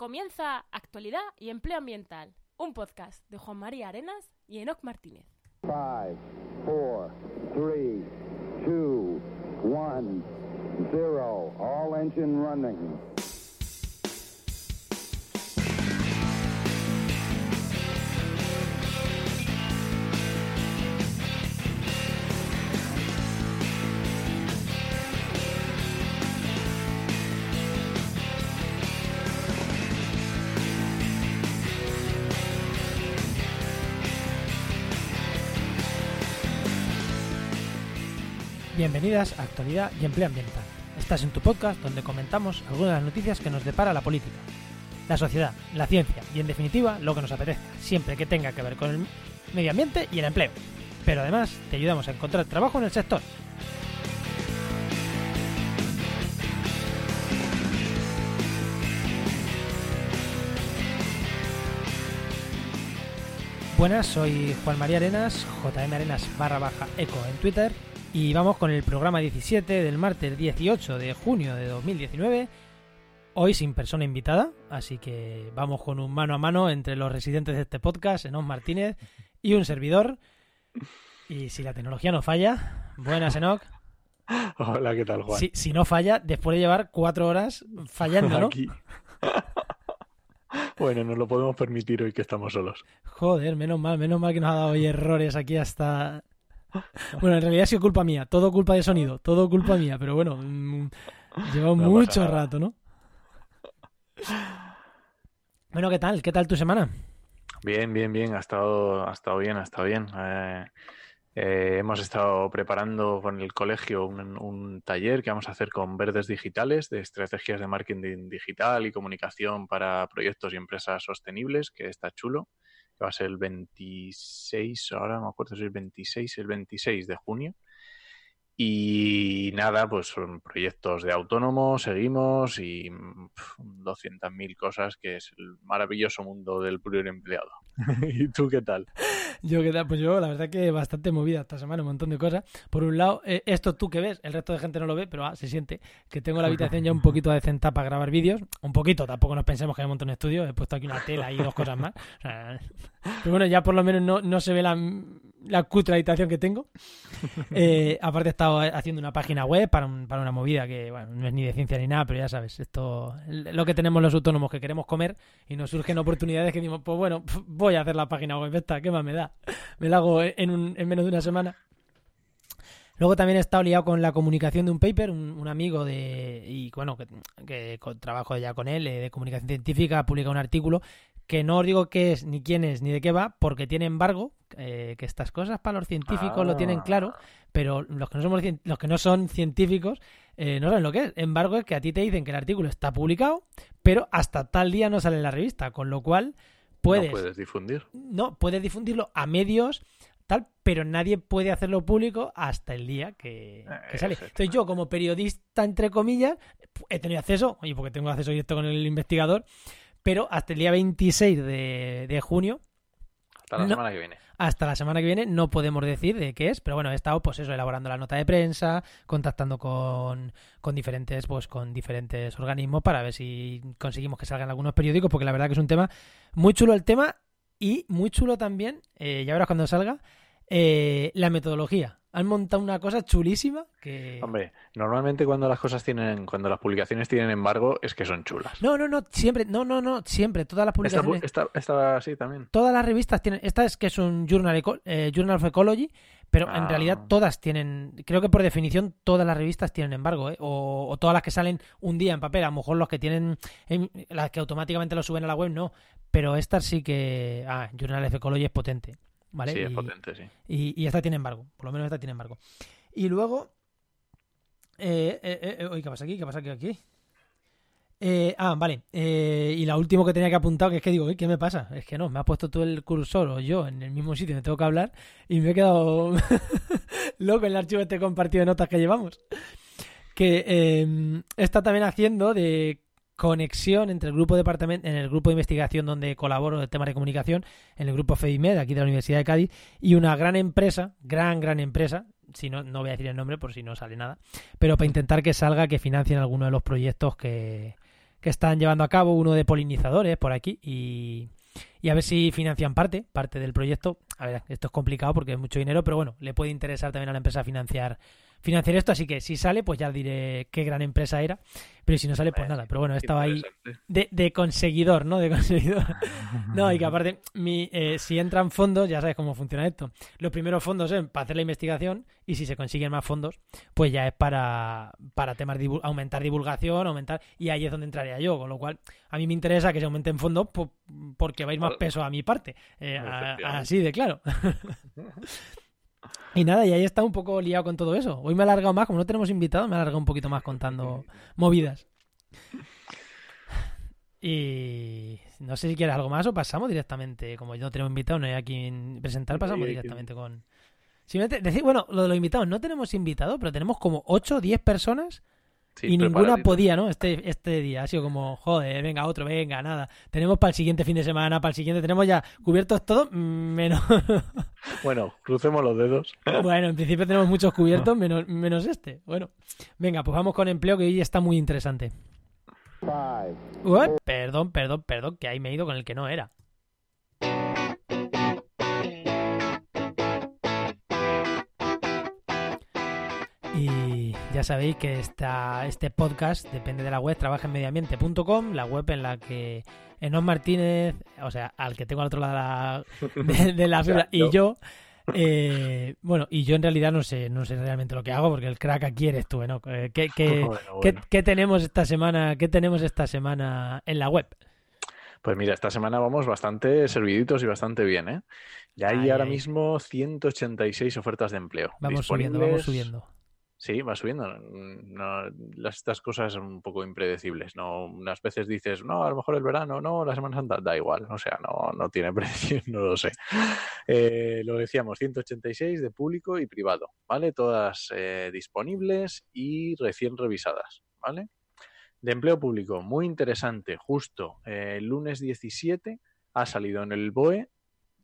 Comienza Actualidad y Empleo Ambiental, un podcast de Juan María Arenas y Enoc Martínez. 5, 4, 3, 2, 1, 0. All engine running. Bienvenidas a Actualidad y Empleo Ambiental. Estás en tu podcast donde comentamos algunas de las noticias que nos depara la política, la sociedad, la ciencia y en definitiva lo que nos apetezca, siempre que tenga que ver con el medio ambiente y el empleo. Pero además te ayudamos a encontrar trabajo en el sector. Buenas, soy Juan María Arenas, JM Arenas barra baja eco en Twitter y vamos con el programa 17 del martes 18 de junio de 2019. Hoy sin persona invitada, así que vamos con un mano a mano entre los residentes de este podcast, Enoch Martínez y un servidor. Y si la tecnología no falla, buenas Enoch. Hola, ¿qué tal, Juan? Si, si no falla, después de llevar cuatro horas fallando, ¿no? Aquí. bueno, nos lo podemos permitir hoy que estamos solos. Joder, menos mal, menos mal que nos ha dado hoy errores aquí hasta... Bueno, en realidad ha sido culpa mía, todo culpa de sonido, todo culpa mía, pero bueno, mm, lleva No mucho rato, ¿no? Bueno, ¿qué tal? ¿Qué tal tu semana? Bien, bien, bien, ha estado, ha estado bien, ha estado bien. Eh, eh, hemos estado preparando con el colegio un, un taller que vamos a hacer con Verdes Digitales de estrategias de marketing digital y comunicación para proyectos y empresas sostenibles, que está chulo, va a ser el 26, ahora no me acuerdo si es el 26, el 26 de junio. Y nada, pues son proyectos de autónomo, seguimos y mm, pf, 200.000 cosas que es el maravilloso mundo del pluriempleado. ¿Y tú qué tal? Yo, ¿qué tal? Pues yo, la verdad que bastante movida esta semana, un montón de cosas. Por un lado, eh, esto tú que ves, el resto de gente no lo ve, pero ah, se siente que tengo la habitación ya un poquito decentada para grabar vídeos. Un poquito, tampoco nos pensemos que hay un montón de estudios. He puesto aquí una tela y dos cosas más. O sea, pero bueno, ya por lo menos no, no se ve la, la cutre habitación que tengo. Eh, aparte he estado haciendo una página web para, un- para una movida que, bueno, no es ni de ciencia ni nada, pero ya sabes, esto lo que tenemos los autónomos que queremos comer y nos surgen oportunidades que decimos, pues bueno, pf, voy a hacer la página web esta, ¿qué más me da? Me la hago en, un- en menos de una semana. Luego también he estado liado con la comunicación de un paper, un, amigo de, y bueno, que, trabajo ya con él, eh, de comunicación científica, publica un artículo que no os digo qué es, ni quién es, ni de qué va, porque tiene embargo, eh, que estas cosas para los científicos lo tienen claro, pero los que no somos los que no son científicos eh, no saben lo que es. Embargo es que a ti te dicen que el artículo está publicado, pero hasta tal día no sale en la revista, con lo cual puedes, No puedes difundir. no, puedes difundirlo a medios tal, pero nadie puede hacerlo público hasta el día que, que sale. Entonces yo como periodista entre comillas he tenido acceso, oye, porque tengo acceso directo con el investigador, pero hasta el día 26 de, de junio Hasta la No. semana que viene. hasta la semana que viene no podemos decir de qué es, pero bueno, he estado pues eso, elaborando la nota de prensa, contactando con, con diferentes, pues con diferentes organismos para ver si conseguimos que salgan algunos periódicos, porque la verdad que es un tema muy chulo el tema y muy chulo también, eh, ya verás cuando salga, eh, la metodología. Han montado una cosa chulísima que... Hombre, normalmente cuando las cosas tienen, cuando las publicaciones tienen embargo, es que son chulas. No, no, no, siempre, no, no, no, siempre, todas las publicaciones... esta, esta así también. todas las revistas tienen. Esta es que es un Journal, eh, Journal of Ecology, pero en Ah. realidad todas tienen. Creo que por definición todas las revistas tienen embargo, ¿eh? o, o todas las que salen un día en papel. A lo mejor los que tienen. em, las que automáticamente lo suben a la web, no. Pero estas sí que. Ah, Journal of Ecology es potente. ¿Vale? Sí, es Y- potente, sí. y, y esta tiene embargo, por lo menos esta tiene embargo. Y luego. Eh, eh, eh, eh, ¿qué pasa aquí? ¿Qué pasa aquí? aquí? Eh, ah, vale. Y la última que tenía que apuntar, que es que digo, "Uy, ¿qué me pasa? Es que no, me ha puesto tú el cursor o yo en el mismo sitio, me tengo que hablar y me he quedado loco en el archivo este compartido de notas que llevamos. Que eh, está también haciendo de conexión entre el grupo de departamento, en el grupo de investigación donde colaboro de temas de comunicación, en el grupo FEDIMED, aquí de la Universidad de Cádiz, y una gran empresa, gran, gran empresa, si no, no voy a decir el nombre por si no sale nada, pero para intentar que salga, que financien alguno de los proyectos que, que están llevando a cabo, uno de polinizadores por aquí y, y a ver si financian parte, parte del proyecto. A ver, esto es complicado porque es mucho dinero, pero bueno, le puede interesar también a la empresa financiar financiar esto, así que si sale, pues ya diré qué gran empresa era, pero si no sale, pues nada, pero bueno, estaba ahí de, de, conseguidor, ¿no? De conseguidor. no, y que aparte, mi, eh, si entran fondos, ya sabes cómo funciona esto. Los primeros fondos son para hacer la investigación y si se consiguen más fondos, pues ya es para, para temas de aumentar divulgación, aumentar, y ahí es donde entraría yo, con lo cual a mí me interesa que se aumenten fondos porque va a ir más peso a mi parte, eh, así de claro. Y nada, y ahí está un poco liado con todo eso. Hoy me he alargado más, como no tenemos invitados, me he alargado un poquito más contando movidas. Y no sé si quieres algo más o pasamos directamente. Como yo no tenemos invitados, no hay a quien presentar, pasamos directamente con. decir, bueno, lo de los invitados, no tenemos invitados, pero tenemos como 8 o 10 personas y ninguna podía, ¿no? Este, este día ha sido como, joder, venga, otro, venga, nada. Tenemos para el siguiente fin de semana, para el siguiente, tenemos ya cubiertos todos, menos. bueno, crucemos los dedos. bueno, en principio tenemos muchos cubiertos, menos, menos este. Bueno, venga, pues vamos con empleo que hoy está muy interesante. perdón, perdón, perdón, que ahí me he ido con el que no era. Ya sabéis que esta, este podcast depende de la web trabajenmediambiente.com, la web en la que Enos Martínez, o sea, al que tengo al otro lado de, la fibra, y yo, eh, bueno, y yo en realidad no sé, no sé realmente lo que hago, porque el crack aquí eres tú, ¿no? Eh, ¿Qué, qué, tenemos esta semana? ¿Qué tenemos esta semana en la web? Pues mira, esta semana vamos bastante serviditos y bastante bien, ¿eh? Ya hay ahora mismo 186 ofertas de empleo. Vamos subiendo, vamos subiendo. Sí, va subiendo. Mm, no, estas cosas son un poco impredecibles. ¿no? Unas veces dices, no, a lo mejor el verano, no, la Semana Santa, da igual. O sea, no, no tiene precio, no lo sé. Eh, lo decíamos, 186 de público y privado, ¿vale? Todas eh, disponibles y recién revisadas, ¿vale? De empleo público, muy interesante. Justo eh, el lunes 17 ha salido en el BOE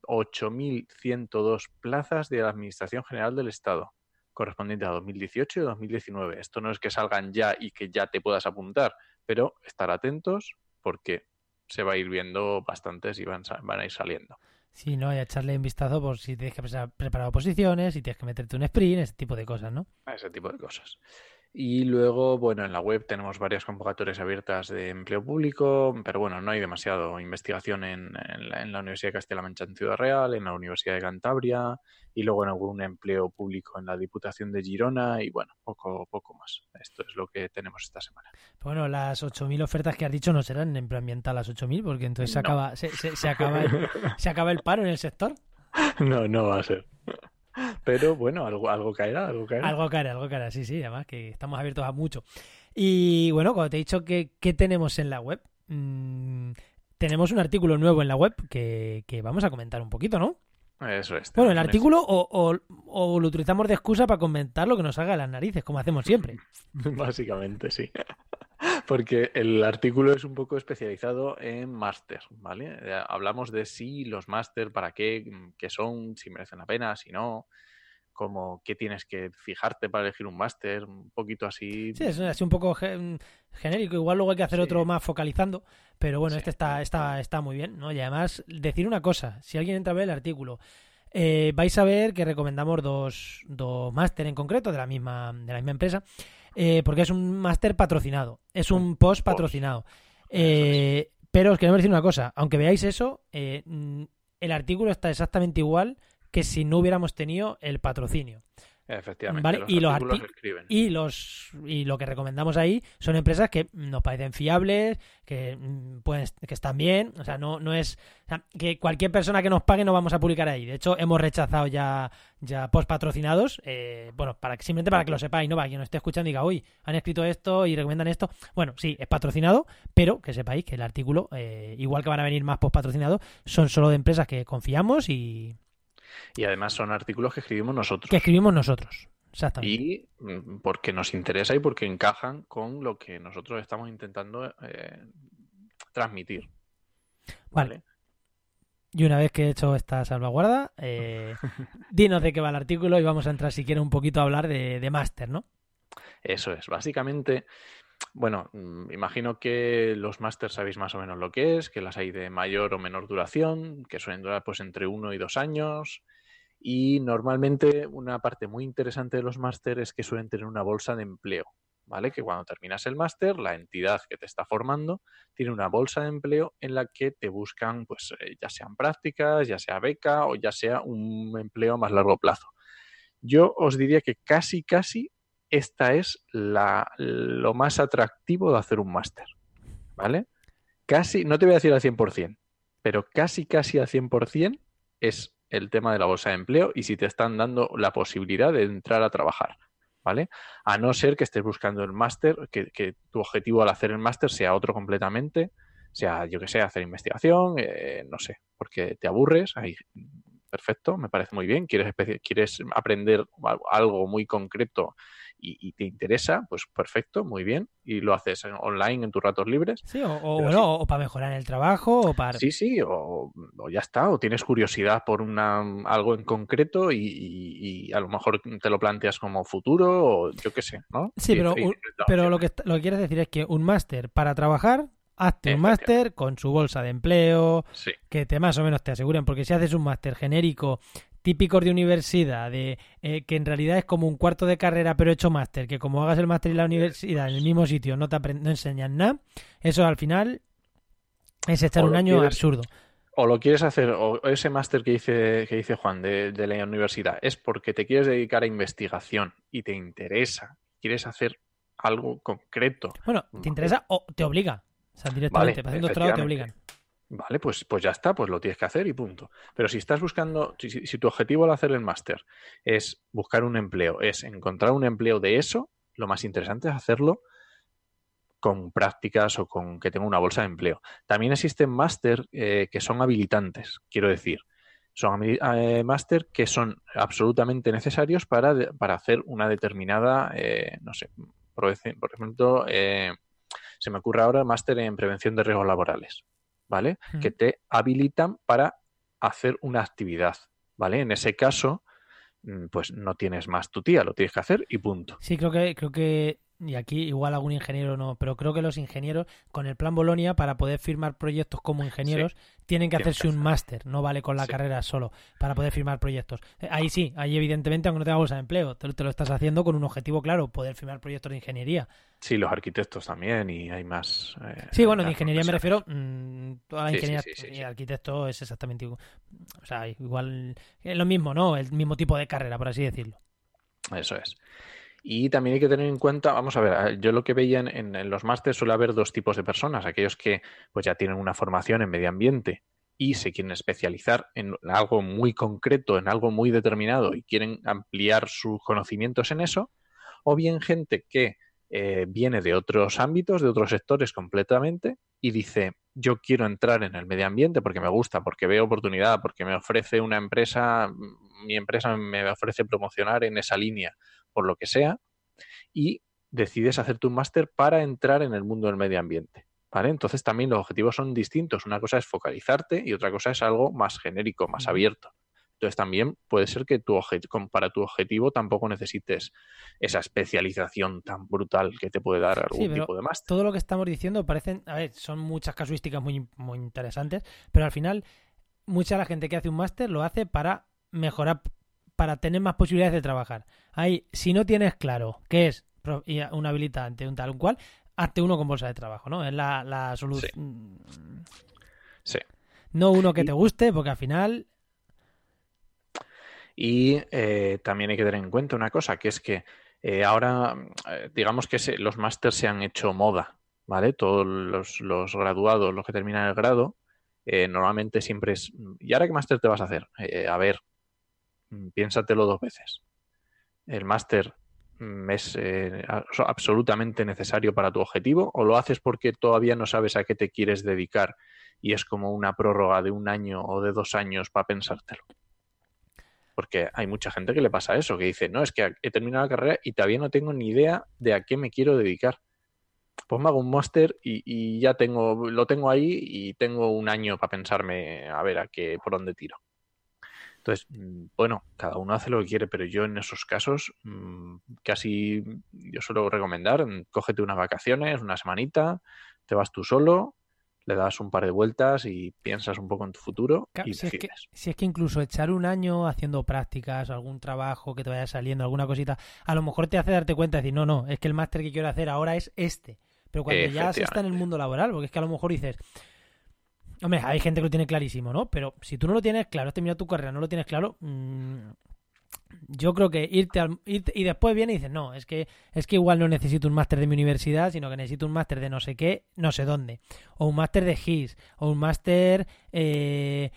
8.102 plazas de la Administración General del Estado correspondiente a 2018 y 2019. Esto no es que salgan ya y que ya te puedas apuntar, pero estar atentos porque se va a ir viendo bastantes y van, van a ir saliendo. Sí, ¿no? Y a echarle un vistazo por si tienes que preparar posiciones, si tienes que meterte un sprint, ese tipo de cosas, ¿no? Ese tipo de cosas. Y luego, bueno, en la web tenemos varias convocatorias abiertas de empleo público, pero bueno, no hay demasiado investigación en, la, Universidad de Castilla-La Mancha en Ciudad Real, en la Universidad de Cantabria y luego en algún empleo público en la Diputación de Girona y bueno, poco, poco más. Esto es lo que tenemos esta semana. Bueno, las 8.000 ofertas que has dicho no serán en empleo ambiental las 8.000 porque entonces se, acaba, se, se, acaba se acaba el paro en el sector. No, no va a ser. Pero bueno, algo, algo caerá, algo caerá. Algo caerá, algo caerá, sí, sí, además que estamos abiertos a mucho. Y bueno, cuando te he dicho que qué tenemos en la web, mm, tenemos un artículo nuevo en la web que, vamos a comentar un poquito, ¿no? Eso es. Bueno, el artículo o, o, lo utilizamos de excusa para comentar lo que nos haga de las narices, como hacemos siempre. Básicamente, sí porque el artículo es un poco especializado en máster, ¿vale? Eh, hablamos de si los máster, para qué, mm, qué son, si merecen la pena, si no, como qué tienes que fijarte para elegir un máster, un poquito así. Sí, es así un poco mm, genérico. Igual luego hay que hacer otro más focalizando, pero bueno, este está, está, está muy bien, ¿no? Y además, decir una cosa, si alguien entra a ver el artículo, eh, vais a ver que recomendamos dos, dos máster en concreto de la misma, de la misma empresa. Eh, porque es un máster patrocinado, es un post patrocinado. Eh, pero os queremos decir una cosa, aunque veáis eso, eh, el artículo está exactamente igual que si no hubiéramos tenido el patrocinio. Efectivamente. y, los y los y lo que recomendamos ahí son empresas que nos parecen fiables, que pueden, que están bien, o sea, no, no es que cualquier persona que nos pague no vamos a publicar ahí. De hecho, hemos rechazado ya ya post patrocinados, eh, bueno, para simplemente para que lo sepáis, no para quien nos esté escuchando y diga, uy, han escrito esto y recomiendan esto. Bueno, sí, es patrocinado, pero que sepáis que el artículo, eh, igual que van a venir más post patrocinados, son solo de empresas que confiamos y y además son artículos que escribimos nosotros. Que escribimos nosotros, exactamente. Y mm, porque nos interesa y porque encajan con lo que nosotros estamos intentando eh, transmitir. Vale. Y una vez que he hecho esta salvaguarda, eh, dinos de qué va el artículo y vamos a entrar si quieres un poquito a hablar de, de máster, ¿no? Eso es. Básicamente, bueno, mm, imagino que los másters sabéis más o menos lo que es, que las hay de mayor o menor duración, que suelen durar pues entre uno y dos años. Y normalmente una parte muy interesante de los másters es que suelen tener una bolsa de empleo, ¿vale? Que cuando terminas el máster, la entidad que te está formando tiene una bolsa de empleo en la que te buscan, pues, eh, ya sean prácticas, ya sea beca o ya sea un empleo a más largo plazo. Yo os diría que casi, casi esta es la, lo más atractivo de hacer un máster, ¿vale? Casi, no te voy a decir al 100%, pero casi, casi al 100% es el tema de la bolsa de empleo y si te están dando la posibilidad de entrar a trabajar, ¿vale? A no ser que estés buscando el máster, que, tu objetivo al hacer el máster sea otro completamente, sea, yo que sé, hacer investigación, eh, no sé, porque te aburres, hay perfecto, me parece muy bien, quieres, quieres aprender algo muy concreto y, te interesa, pues perfecto, muy bien, y lo haces online en tus ratos libres. Sí, o, bueno, o para mejorar el trabajo, o para... Sí, sí, o, ya está, o tienes curiosidad por una, algo en concreto y, a lo mejor te lo planteas como futuro, o yo qué sé, ¿no? Sí, pero, pero lo, que, lo que quieres decir es que un máster para trabajar hazte un máster con su bolsa de empleo, que te más o menos te aseguren, porque si haces un máster genérico típico de universidad, de eh, que en realidad es como un cuarto de carrera pero hecho máster, que como hagas el máster en la universidad en el mismo sitio no te no enseñan nada, eso al final es echar un año absurdo. O lo quieres hacer, o ese máster que dice, que dice Juan de, de la universidad, es porque te quieres dedicar a investigación y te interesa, quieres hacer algo concreto. Bueno, te interesa o te obliga. O sea, directamente, para hacer doctorado te obligan. Vale, pues, pues ya está, pues lo tienes que hacer y punto. Pero si estás buscando, si, tu objetivo al hacer el máster es buscar un empleo, es encontrar un empleo de eso, lo más interesante es hacerlo con prácticas o con que tenga una bolsa de empleo. También existen máster eh, que son habilitantes, quiero decir. Son eh, máster que son absolutamente necesarios para, para hacer una determinada, eh, no sé, por, ejemplo, eh, se me ocurre ahora máster en prevención de riesgos laborales, ¿vale? Que te habilitan para hacer una actividad, ¿vale? En ese caso, mm, pues no tienes más tu tía, lo tienes que hacer y punto. Sí, creo que, creo que y aquí igual algún ingeniero no, pero creo que los ingenieros con el plan Bolonia para poder firmar proyectos como ingenieros tienen que hacerse un máster, no vale con la carrera solo para poder firmar proyectos. Eh, ahí sí, ahí evidentemente aunque no tengas bolsa de empleo, te, lo estás haciendo con un objetivo claro, poder firmar proyectos de ingeniería. Sí, los arquitectos también y hay más. Eh, sí, bueno, de ingeniería me refiero, mm, toda la ingeniería y arquitecto es exactamente igual, o sea, igual es lo mismo, ¿no? El mismo tipo de carrera, por así decirlo. Eso es. Y también hay que tener en cuenta, vamos a ver, yo lo que veía en, los másteres suele haber dos tipos de personas, aquellos que pues ya tienen una formación en medio ambiente y se quieren especializar en algo muy concreto, en algo muy determinado y quieren ampliar sus conocimientos en eso, o bien gente que eh, viene de otros ámbitos, de otros sectores completamente y dice, yo quiero entrar en el medio ambiente porque me gusta, porque veo oportunidad, porque me ofrece una empresa, mi empresa me ofrece promocionar en esa línea por lo que sea, y decides hacerte un máster para entrar en el mundo del medio ambiente. ¿Vale? Entonces también los objetivos son distintos. Una cosa es focalizarte y otra cosa es algo más genérico, más abierto. Entonces también puede ser que tu para tu objetivo tampoco necesites esa especialización tan brutal que te puede dar algún tipo de máster. Todo lo que estamos diciendo parecen, a ver, son muchas casuísticas muy, muy interesantes, pero al final mucha la gente que hace un máster lo hace para mejorar para tener más posibilidades de trabajar. Ahí, si no tienes claro qué es un habilitante, un tal un cual, hazte uno con bolsa de trabajo, ¿no? Es la, solución. Sí. No uno que te guste, porque al final. Y eh, también hay que tener en cuenta una cosa, que es que eh, ahora, eh, digamos que los másters se han hecho moda, ¿vale? Todos los, los graduados, los que terminan el grado, normalmente siempre es. ¿Y ahora qué máster te vas a hacer? a ver, Mm, piénsatelo dos veces. El máster mm, es eh, absolutamente necesario para tu objetivo o lo haces porque todavía no sabes a qué te quieres dedicar y es como una prórroga de un año o de dos años para pensártelo. Porque hay mucha gente que le pasa eso, que dice, no, es que he terminado la carrera y todavía no tengo ni idea de a qué me quiero dedicar. Pues me hago un máster y, y, ya tengo, lo tengo ahí y tengo un año para pensarme a ver a qué, por dónde tiro. Entonces, mm, bueno, cada uno hace lo que quiere, pero yo en esos casos mm, casi yo suelo recomendar, mm, cógete unas vacaciones, una semanita, te vas tú solo, le das un par de vueltas y piensas un poco en tu futuro y si, es que, si es que incluso echar un año haciendo prácticas, algún trabajo que te vaya saliendo, alguna cosita, a lo mejor te hace darte cuenta y decir, no, no, es que el máster que quiero hacer ahora es este. Pero cuando ya se está en el mundo laboral, porque es que a lo mejor dices, hombre, hay gente que lo tiene clarísimo, ¿no? Pero si tú no lo tienes claro, has terminado tu carrera, no lo tienes claro, mm, yo creo que irte, al, irte y después viene y dices, no, es que es que igual no necesito un máster de mi universidad, sino que necesito un máster de no sé qué, no sé dónde, o un máster de GIS, o un máster eh,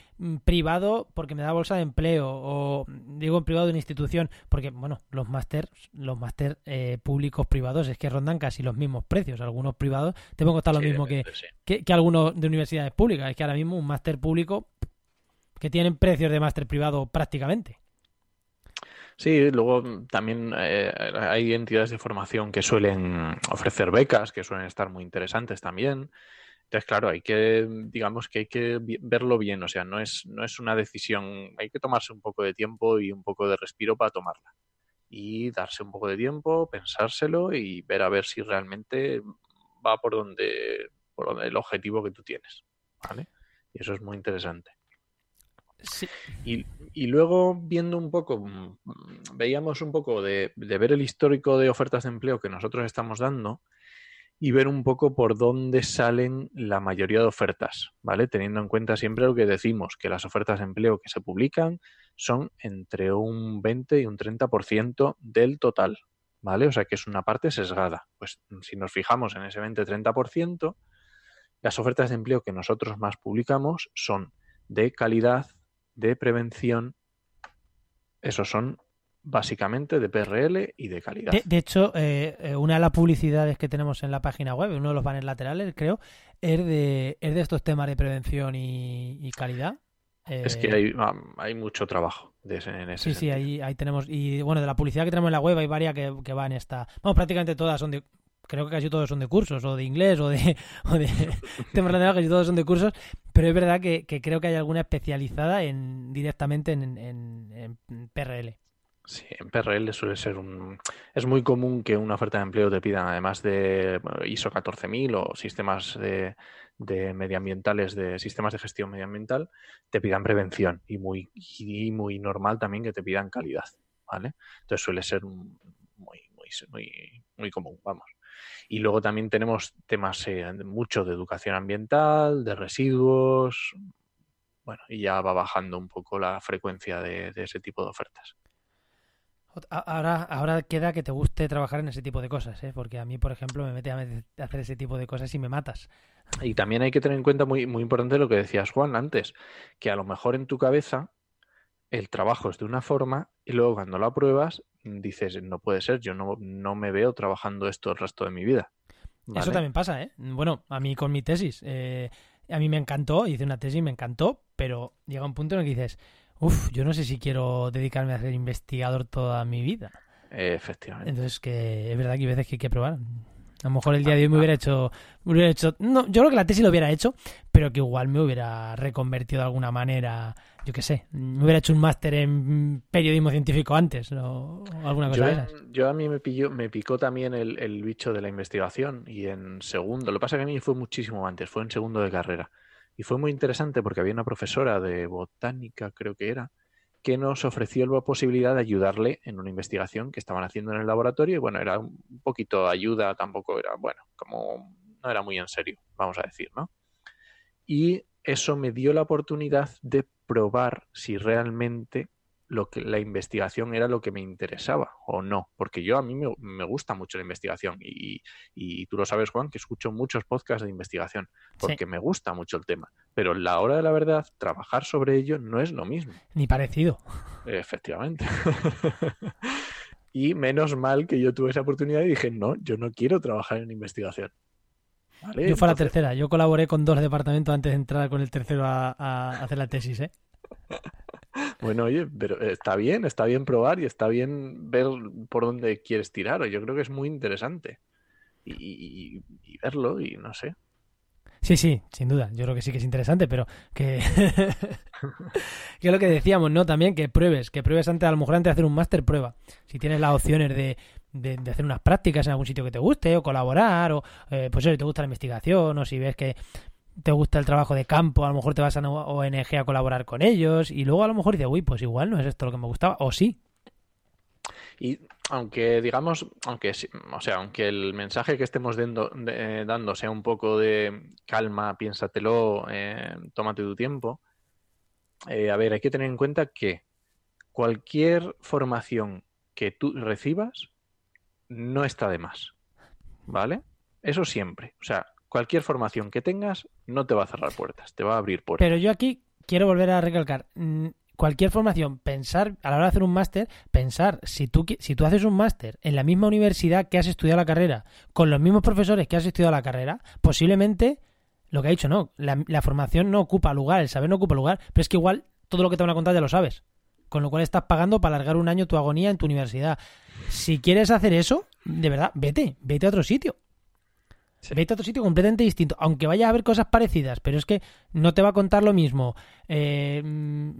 privado porque me da bolsa de empleo, o digo en privado de una institución, porque bueno, los máster, los máster eh, públicos privados es que rondan casi los mismos precios, algunos privados te pueden costar lo Sí, mismo que, sí. que, que algunos de universidades públicas, es que ahora mismo un máster público que tienen precios de máster privado prácticamente. Sí, luego mm, también eh, hay entidades de formación que suelen ofrecer becas, que suelen estar muy interesantes también. Entonces, claro, hay que, digamos que hay que verlo bien, o sea, no es, no es una decisión, hay que tomarse un poco de tiempo y un poco de respiro para tomarla. Y darse un poco de tiempo, pensárselo y ver a ver si realmente va por donde, por donde el objetivo que tú tienes, ¿vale? Y eso es muy interesante. Y, y luego viendo un poco, mm, veíamos un poco de, de ver el histórico de ofertas de empleo que nosotros estamos dando y ver un poco por dónde salen la mayoría de ofertas, ¿vale? Teniendo en cuenta siempre lo que decimos, que las ofertas de empleo que se publican son entre un 20 y un 30% del total, ¿vale? O sea que es una parte sesgada. Pues si nos fijamos en ese 20-30%, las ofertas de empleo que nosotros más publicamos son de calidad, de prevención, esos son básicamente de PRL y de calidad. De, de hecho, eh, eh, una de las publicidades que tenemos en la página web, uno de los banners laterales, creo, es de, es de estos temas de prevención y, y calidad. Es Eh, que hay, ah, hay mucho trabajo de ese- en ese Sí, sí, ahí, ahí tenemos. Y bueno, de la publicidad que tenemos en la web hay varias que, que van esta. Vamos, prácticamente todas son de. Creo que casi todos son de cursos, o de inglés, o de, o de temas relacionados, casi todos son de cursos. Pero es verdad que, creo que hay alguna especializada en directamente en, en- PRL. Sí, en PRL suele ser un... Es muy común que una oferta de empleo te pidan, además de ISO 14000 o sistemas de, de medioambientales, de sistemas de gestión medioambiental, te pidan prevención y muy, y muy normal también que te pidan calidad, ¿vale? Entonces suele ser muy, muy, muy, muy común, vamos. Y luego también tenemos temas eh, mucho de educación ambiental, de residuos, bueno, y ya va bajando un poco la frecuencia de- de ese tipo de ofertas. Ahora, ahora queda que te guste trabajar en ese tipo de cosas, ¿eh? Porque a mí, por ejemplo, me mete a me- a hacer ese tipo de cosas y me matas. Y también hay que tener en cuenta muy, muy importante lo que decías Juan antes, que a lo mejor en tu cabeza el trabajo es de una forma y luego cuando lo apruebas dices, no puede ser, yo no, no me veo trabajando esto el resto de mi vida. Eso también pasa, ¿eh? Bueno, a mí con mi tesis. eh, a mí me encantó, hice una tesis, me encantó, pero llega un punto en el que dices, uff, yo no sé si quiero dedicarme a ser investigador toda mi vida. Efectivamente. Entonces, que es verdad que hay veces que hay que probar. A lo mejor el día de hoy me hubiera hecho, me hubiera hecho, no, yo creo que la tesis lo hubiera hecho, pero que igual me hubiera reconvertido de alguna manera, yo qué sé, me hubiera hecho un máster en periodismo científico antes, o alguna cosa Yo, de esas. yo a mí me pilló, me picó también el, el bicho de la investigación y en segundo, lo que pasa es que a mí fue muchísimo antes, fue en segundo de carrera. Y fue muy interesante porque había una profesora de botánica, creo que era, que nos ofreció la posibilidad de ayudarle en una investigación que estaban haciendo en el laboratorio. Y bueno, era un poquito de ayuda, tampoco era, bueno, como no era muy en serio, vamos a decir, ¿no? Y eso me dio la oportunidad de probar si realmente lo que la investigación era lo que me interesaba o no, porque yo a mí me, me gusta mucho la investigación y, y, tú lo sabes, Juan, que escucho muchos podcasts de investigación porque Sí. me gusta mucho el tema, pero la hora de la verdad, trabajar sobre ello no es lo mismo, Ni parecido. efectivamente. y menos mal que yo tuve esa oportunidad y dije, no, yo no quiero trabajar en investigación. ¿Vale? Yo fui a la tercera, yo colaboré con dos departamentos antes de entrar con el tercero a, a hacer la tesis, ¿eh? Bueno, oye, pero está bien, está bien probar y está bien ver por dónde quieres tirar. Yo creo que es muy interesante. Y, verlo, y no sé. Sí, sí, sin duda. Yo creo que sí que es interesante, pero que. que es lo que decíamos, ¿no? También que pruebes, que pruebes antes, a lo mejor antes de hacer un máster, prueba. Si tienes las opciones de, de, hacer unas prácticas en algún sitio que te guste, o colaborar, o eh, pues si te gusta la investigación, o si ves que te gusta el trabajo de campo, a lo mejor te vas a una ONG a colaborar con ellos, y luego a lo mejor dices, uy, pues igual no es esto lo que me gustaba, o sí. Y aunque digamos, aunque o sea, aunque el mensaje que estemos dando, de- sea un poco de calma, piénsatelo, eh, tómate tu tiempo, eh, a ver, hay que tener en cuenta que cualquier formación que tú recibas no está de más, ¿vale? Eso siempre. O sea, cualquier formación que tengas no te va a cerrar puertas, te va a abrir puertas. Pero yo aquí quiero volver a recalcar. mm, Cualquier formación, pensar, a la hora de hacer un máster, pensar, si tú, si tú haces un máster en la misma universidad que has estudiado la carrera, con los mismos profesores que has estudiado la carrera, posiblemente, lo que ha dicho, no, la, la formación no ocupa lugar, el saber no ocupa lugar, pero es que igual todo lo que te van a contar ya lo sabes. Con lo cual estás pagando para alargar un año tu agonía en tu universidad. Si quieres hacer eso, de verdad, vete, vete a otro sitio. Sí. Vete a otro sitio completamente distinto, aunque vaya a haber cosas parecidas, pero es que no te va a contar lo mismo. eh, mm,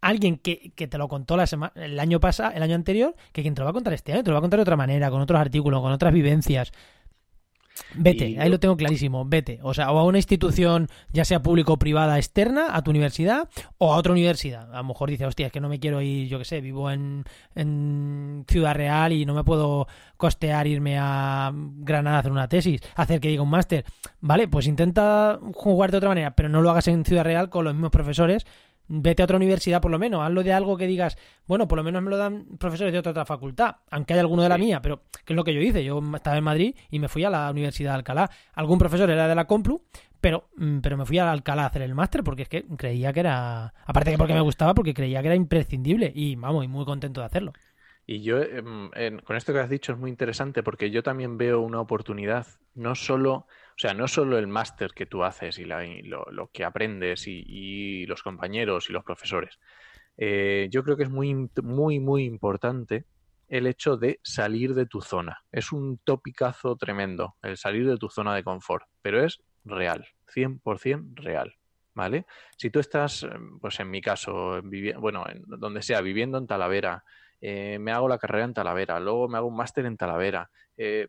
alguien que, que te lo contó la sema- el año pasado, el año anterior, que quien te lo va a contar este año, te lo va a contar de otra manera, con otros artículos, con otras vivencias. Vete, Y ahí lo tengo clarísimo, vete. O sea, o a una institución, ya sea pública o privada externa, a tu universidad, o a otra universidad. A lo mejor dice, hostia, es que no me quiero ir, yo qué sé, vivo en, en Ciudad Real y no me puedo costear irme a Granada a hacer una tesis, hacer que diga un máster. Vale, pues intenta jugar de otra manera, pero no lo hagas en Ciudad Real con los mismos profesores. Vete a otra universidad por lo menos, hazlo de algo que digas, bueno, por lo menos me lo dan profesores de otra, otra facultad, aunque haya alguno de la Sí. mía, pero que es lo que yo hice. Yo estaba en Madrid y me fui a la Universidad de Alcalá. Algún profesor era de la Complu, pero, mm, pero me fui a Alcalá a hacer el máster porque es que creía que era, aparte que porque me gustaba, porque creía que era imprescindible y vamos, y muy contento de hacerlo. Y yo, em, con esto que has dicho es muy interesante porque yo también veo una oportunidad, no solo, o sea, no solo el máster que tú haces y, lo, que aprendes y, los compañeros y los profesores. Eh, yo creo que es muy, muy, muy importante el hecho de salir de tu zona. Es un topicazo tremendo, el salir de tu zona de confort, pero es real, 100% real. ¿Vale? Si tú estás, em, pues en mi caso, bueno, en donde sea, viviendo en Talavera, eh, me hago la carrera en Talavera, luego me hago un máster en Talavera. eh, eh,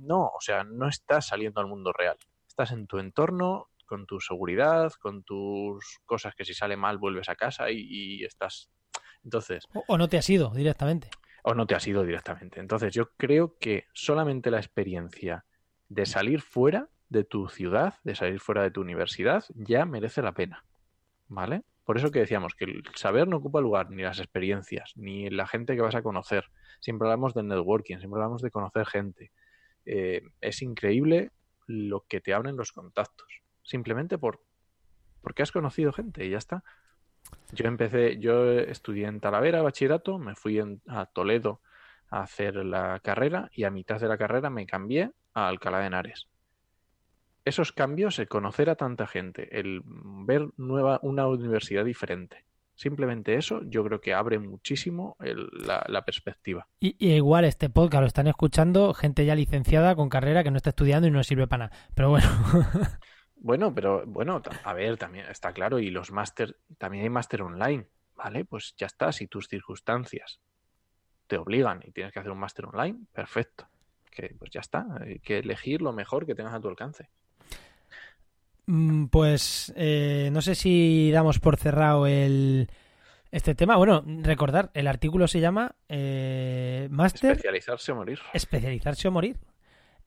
no, o sea, no estás saliendo al mundo real. Estás en tu entorno, con tu seguridad, con tus cosas que si sale mal vuelves a casa y, y estás. Entonces, O, o no te has ido directamente. o no te has ido directamente. Entonces, yo creo que solamente la experiencia de salir fuera de tu ciudad, de salir fuera de tu universidad, ya merece la pena. ¿Vale? Por eso que decíamos que el saber no ocupa lugar, ni las experiencias, ni la gente que vas a conocer. Siempre hablamos de networking, siempre hablamos de conocer gente. Eh, es increíble lo que te abren los contactos. Simplemente por porque has conocido gente y ya está. Yo empecé, yo estudié en Talavera, bachillerato, me fui a Toledo a hacer la carrera y a mitad de la carrera me cambié a Alcalá de Henares. Esos cambios, el conocer a tanta gente, el ver nueva, una universidad diferente, simplemente eso yo creo que abre muchísimo el- la, la perspectiva. Y, y igual este podcast lo están escuchando gente ya licenciada con carrera que no está estudiando y no sirve para nada. Pero bueno, Bueno, pero bueno, a ver, también está claro, y los máster, también hay máster online, ¿vale? Pues ya está, si tus circunstancias te obligan y tienes que hacer un máster online, perfecto. Que pues ya está, hay que elegir lo mejor que tengas a tu alcance. Mm, Pues eh, no sé si damos por cerrado el este tema. Bueno, recordar, el artículo se llama eh, Máster, Especializarse o morir. especializarse o morir.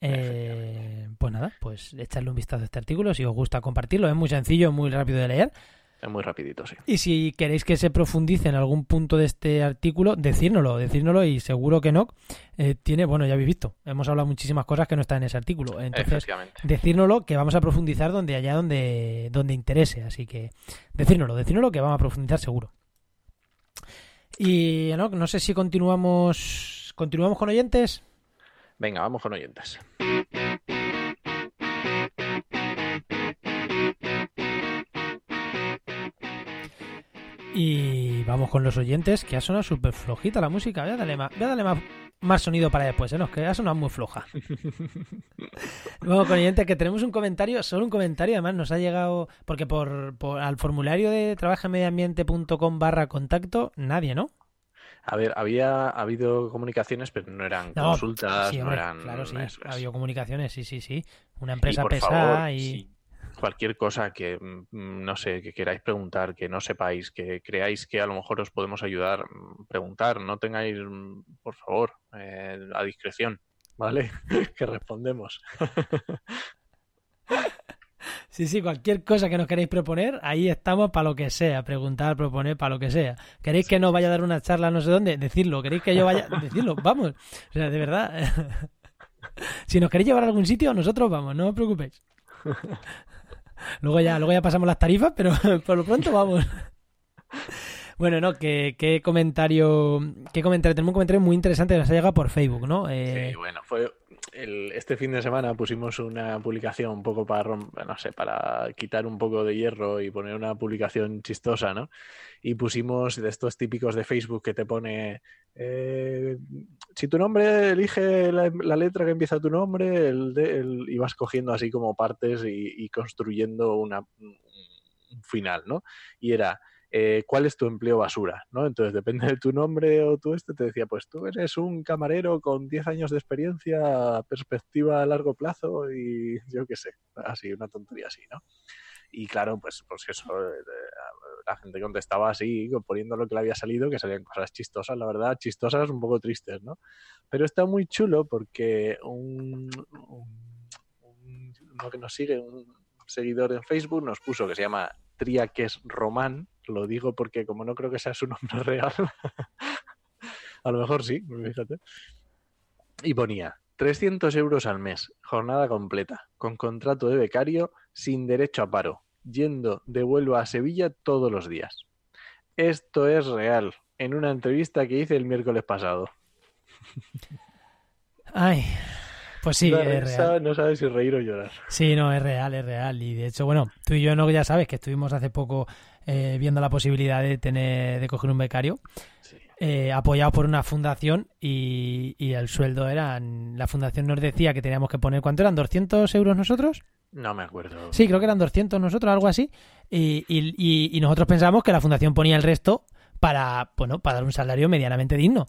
Eh, pues nada, pues echarle un vistazo a este artículo si os gusta compartirlo. Es muy sencillo, muy rápido de leer. Es muy rapidito, sí. Y si queréis que se profundice en algún punto de este artículo, decírnoslo, decírnoslo y seguro que no. eh, tiene, bueno, ya habéis visto, hemos hablado muchísimas cosas que no están en ese artículo. Entonces, decírnoslo que vamos a profundizar donde allá donde, donde interese. Así que decírnoslo, decírnoslo que vamos a profundizar seguro. Y no, no sé si continuamos continuamos con oyentes. Venga, vamos con oyentes. Y vamos con los oyentes, que ha sonado súper flojita la música. Voy a darle más, voy a darle más, más sonido para después, ¿eh? Nos queda sonado muy floja. Luego, con oyentes, que tenemos un comentario, solo un comentario, además nos ha llegado, porque por, por al formulario de trabajamediambiente.com barra contacto, nadie, ¿no? A ver, había habido comunicaciones, pero no eran No, consultas, sí, no eran. claro, sí, ha es. habido comunicaciones, sí, sí, sí. Una Y empresa por pesada favor, y... sí, cualquier cosa que, mm, no sé, que queráis preguntar, que no sepáis, que creáis que a lo mejor os podemos ayudar, mm, preguntar, no tengáis, mm, por favor, eh, a discreción, ¿vale? que respondemos. Sí, sí, cualquier cosa que nos queréis proponer, ahí estamos para lo que sea, preguntar, proponer, para lo que sea. ¿Queréis que nos vaya a dar una charla no sé dónde? Decirlo. ¿Queréis que yo vaya? Decirlo, vamos. O sea, de verdad. si nos queréis llevar a algún sitio, nosotros vamos, no os preocupéis. Luego ya, luego ya pasamos las tarifas, pero por lo pronto vamos. Bueno, no, qué, qué comentario, qué comentario, tenemos un comentario muy interesante que nos ha llegado por Facebook, ¿no? Eh, Sí, bueno, fue el, este fin de semana pusimos una publicación un poco para, no sé, para quitar un poco de hierro y poner una publicación chistosa, ¿no? Y pusimos de estos típicos de Facebook que te pone, eh, si tu nombre elige la, la letra que empieza tu nombre, el el- y vas cogiendo así como partes y, y construyendo una, un final, ¿no? Y era eh, ¿cuál es tu empleo basura? ¿no? Entonces, depende de tu nombre o tú este, te decía, pues tú eres un camarero con 10 años de experiencia, perspectiva a largo plazo y yo qué sé, así, una tontería así, ¿no? Y claro, pues, pues eso, eh, la gente contestaba así, poniendo lo que le había salido, que salían cosas chistosas, la verdad, chistosas, un poco tristes, ¿no? Pero está muy chulo porque un, un- un- uno que nos sigue, un seguidor en Facebook, nos puso que se llama Triaques Román, lo digo porque como no creo que sea su nombre real, a lo mejor sí, fíjate. Y ponía 300 euros al mes, jornada completa, con contrato de becario, sin derecho a paro, yendo de Huelva a Sevilla todos los días. Esto es real, en una entrevista que hice el miércoles pasado. Ay, pues sí, es real. no sabes si reír o llorar. Sí, no, es real, es real. Y de hecho, bueno, tú y yo no ya sabes que estuvimos hace poco eh, viendo la posibilidad de tener, de coger un becario, Sí. eh, apoyado por una fundación y, y el sueldo era, la fundación nos decía que teníamos que poner, ¿cuánto eran? ¿200 euros nosotros? No me acuerdo. Sí, creo que eran 200 nosotros, algo así. Y, y- y- y nosotros pensamos que la fundación ponía el resto para, bueno, para dar un salario medianamente digno.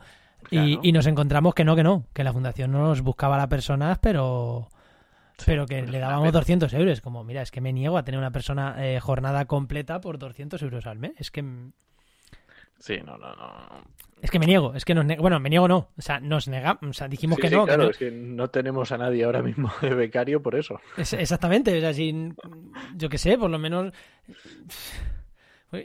Y, Claro. y nos encontramos que no, que no, que la fundación no nos buscaba a las personas, pero, Sí, pero que le dábamos pena. 200 euros. Como, mira, es que me niego a tener una persona eh, jornada completa por 200 euros al mes. Es que, Sí, no, no, no. es que me niego. Es que nos bueno, me niego no. O sea, nos negamos. O sea, dijimos Sí, que sí, no. que claro, no. es que no tenemos a nadie ahora mismo de becario por eso. Es- exactamente, o sea, si, yo qué sé, por lo menos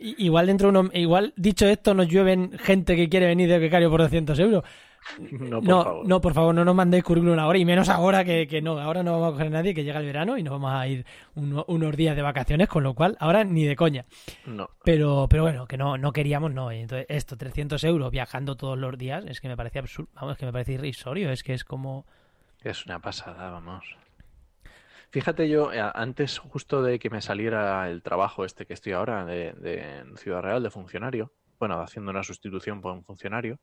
igual dentro de uno, igual dicho esto nos llueven gente que quiere venir de becario por 200 euros. No, por no, favor. no, por favor, no nos mandéis currículum ahora y menos ahora que, que no, ahora no vamos a coger a nadie que llega el verano y nos vamos a ir uno- unos días de vacaciones, con lo cual ahora ni de coña. No. Pero, pero bueno, que no, no queríamos, no. Entonces, esto, 300 euros viajando todos los días, es que me parece absurdo, vamos, es que me parece irrisorio, es que es como... Es una pasada, vamos. Fíjate yo, eh, antes justo de que me saliera el trabajo este que estoy ahora de, de en Ciudad Real de funcionario, bueno, haciendo una sustitución por un funcionario,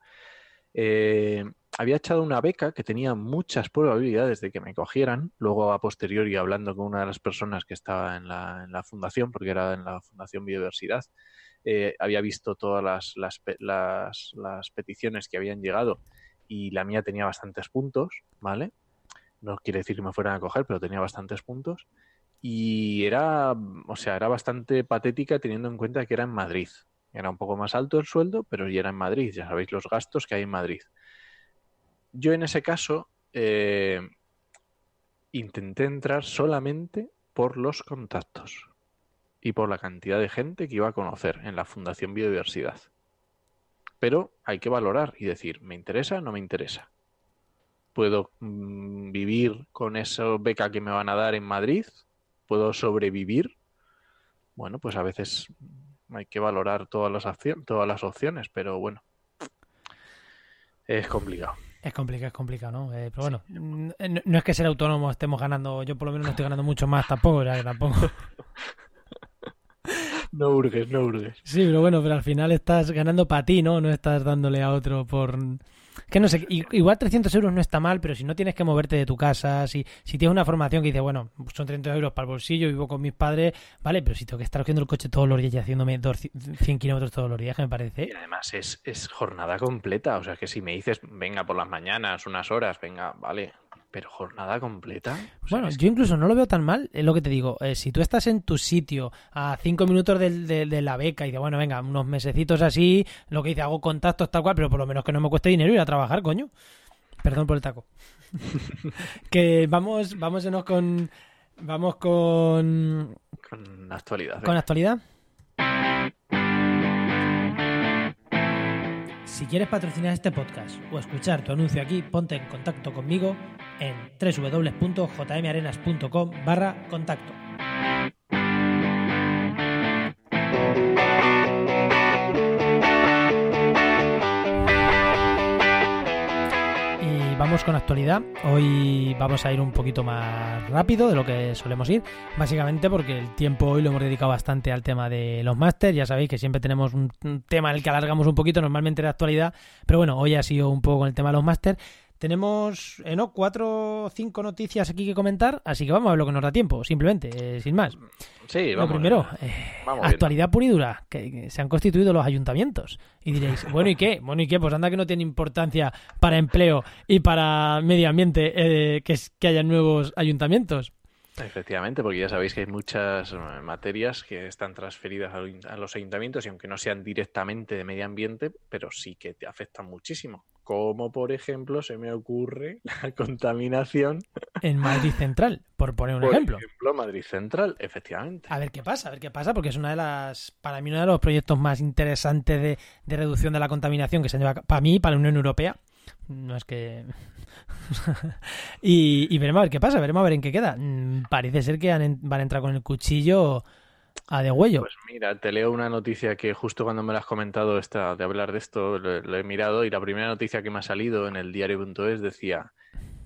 eh, había echado una beca que tenía muchas probabilidades de que me cogieran. Luego, a posteriori, hablando con una de las personas que estaba en la, fundación, porque era en la Fundación Biodiversidad, eh, había visto todas las- las peticiones que habían llegado y la mía tenía bastantes puntos, ¿vale? No quiere decir que me fueran a coger, pero tenía bastantes puntos. Y era, o sea, era bastante patética teniendo en cuenta que era en Madrid. Era un poco más alto el sueldo, pero ya era en Madrid. Ya sabéis los gastos que hay en Madrid. Yo en ese caso eh, intenté entrar solamente por los contactos y por la cantidad de gente que iba a conocer en la Fundación Biodiversidad. Pero hay que valorar y decir, ¿me interesa o no me interesa? ¿Puedo mm, vivir con esa beca que me van a dar en Madrid? ¿Puedo sobrevivir? Bueno, pues a veces hay que valorar todas las, todas las opciones, pero bueno, es complicado. Es complicado, es complicado, ¿no? Eh, pero bueno, no, no es que ser autónomo estemos ganando, yo por lo menos no estoy ganando mucho más tampoco, que tampoco. No urges, no urges. Sí, pero bueno, pero al final estás ganando para ti, ¿no? No estás dándole a otro por... que no sé, igual 300 euros no está mal, pero si no tienes que moverte de tu casa, si, si tienes una formación que dice, bueno, son 300 euros para el bolsillo, vivo con mis padres, vale, pero si tengo que estar cogiendo el coche todos los días y haciéndome 100 kilómetros todos los días, que me parece. Y además es, es jornada completa, o sea que si me dices, venga por las mañanas, unas horas, venga, vale, pero jornada completa. bueno, yo incluso no lo veo tan mal, es lo que te digo. Eh, si tú estás en tu sitio a cinco minutos de, la beca y de bueno, venga, unos mesecitos así, lo que dice, hago contactos tal cual, pero por lo menos que no me cueste dinero ir a trabajar, coño. Perdón por el taco. que vamos, vámonos con. Vamos con. Con actualidad. Con actualidad. Si quieres patrocinar este podcast o escuchar tu anuncio aquí, ponte en contacto conmigo en www.jmarenas.com barra contacto. vamos con actualidad. Hoy vamos a ir un poquito más rápido de lo que solemos ir, básicamente porque el tiempo hoy lo hemos dedicado bastante al tema de los máster. Ya sabéis que siempre tenemos un, tema en el que alargamos un poquito, normalmente de actualidad, pero bueno, hoy ha sido un poco con el tema de los máster. Tenemos, eh, ¿no? Cuatro o cinco noticias aquí que comentar, así que vamos a ver lo que nos da tiempo, simplemente, eh, sin más. Sí, vamos. Lo primero, eh, actualidad pura y dura, que, se han constituido los ayuntamientos. Y diréis, bueno, ¿y qué? Bueno, ¿y qué? Pues anda que no tiene importancia para empleo y para medio ambiente que, que haya nuevos ayuntamientos. Efectivamente, porque ya sabéis que hay muchas materias que están transferidas a los ayuntamientos y aunque no sean directamente de medio ambiente, pero sí que te afectan muchísimo como por ejemplo se me ocurre la contaminación en Madrid Central, por poner un por ejemplo. ejemplo, Madrid Central, efectivamente. A ver qué pasa, a ver qué pasa, porque es una de las, para mí, uno de los proyectos más interesantes de, de reducción de la contaminación que se lleva, para mí, para la Unión Europea. No es que. y, veremos a ver qué pasa, veremos a ver en qué queda. Mm, parece ser que van a entrar con el cuchillo a de huello. Pues mira, te leo una noticia que justo cuando me la has comentado esta, de hablar de esto, lo, he mirado y la primera noticia que me ha salido en el diario.es decía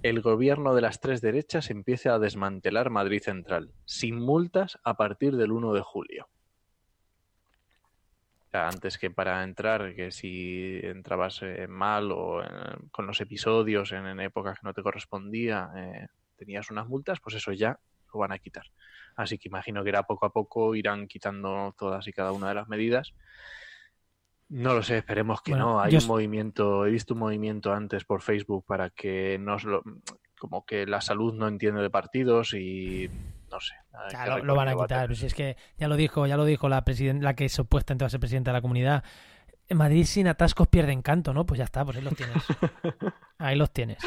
el gobierno de las tres derechas empieza a desmantelar Madrid Central, sin multas a partir del 1 de julio. Antes que para entrar, que si entrabas eh, mal o con los episodios en, épocas que no te correspondía, eh, tenías unas multas, pues eso ya lo van a quitar. Así que imagino que era poco a poco irán quitando todas y cada una de las medidas. No lo sé, esperemos que no. Hay un movimiento, he visto un movimiento antes por Facebook para que nos lo, como que la salud no entiende de partidos y no sé. lo, van a quitar, pero si es que ya lo dijo, ya lo dijo la presidenta, la que supuestamente va a ser presidenta de la comunidad. En Madrid sin atascos pierde encanto, ¿no? Pues ya está, pues ahí los tienes. ahí los tienes.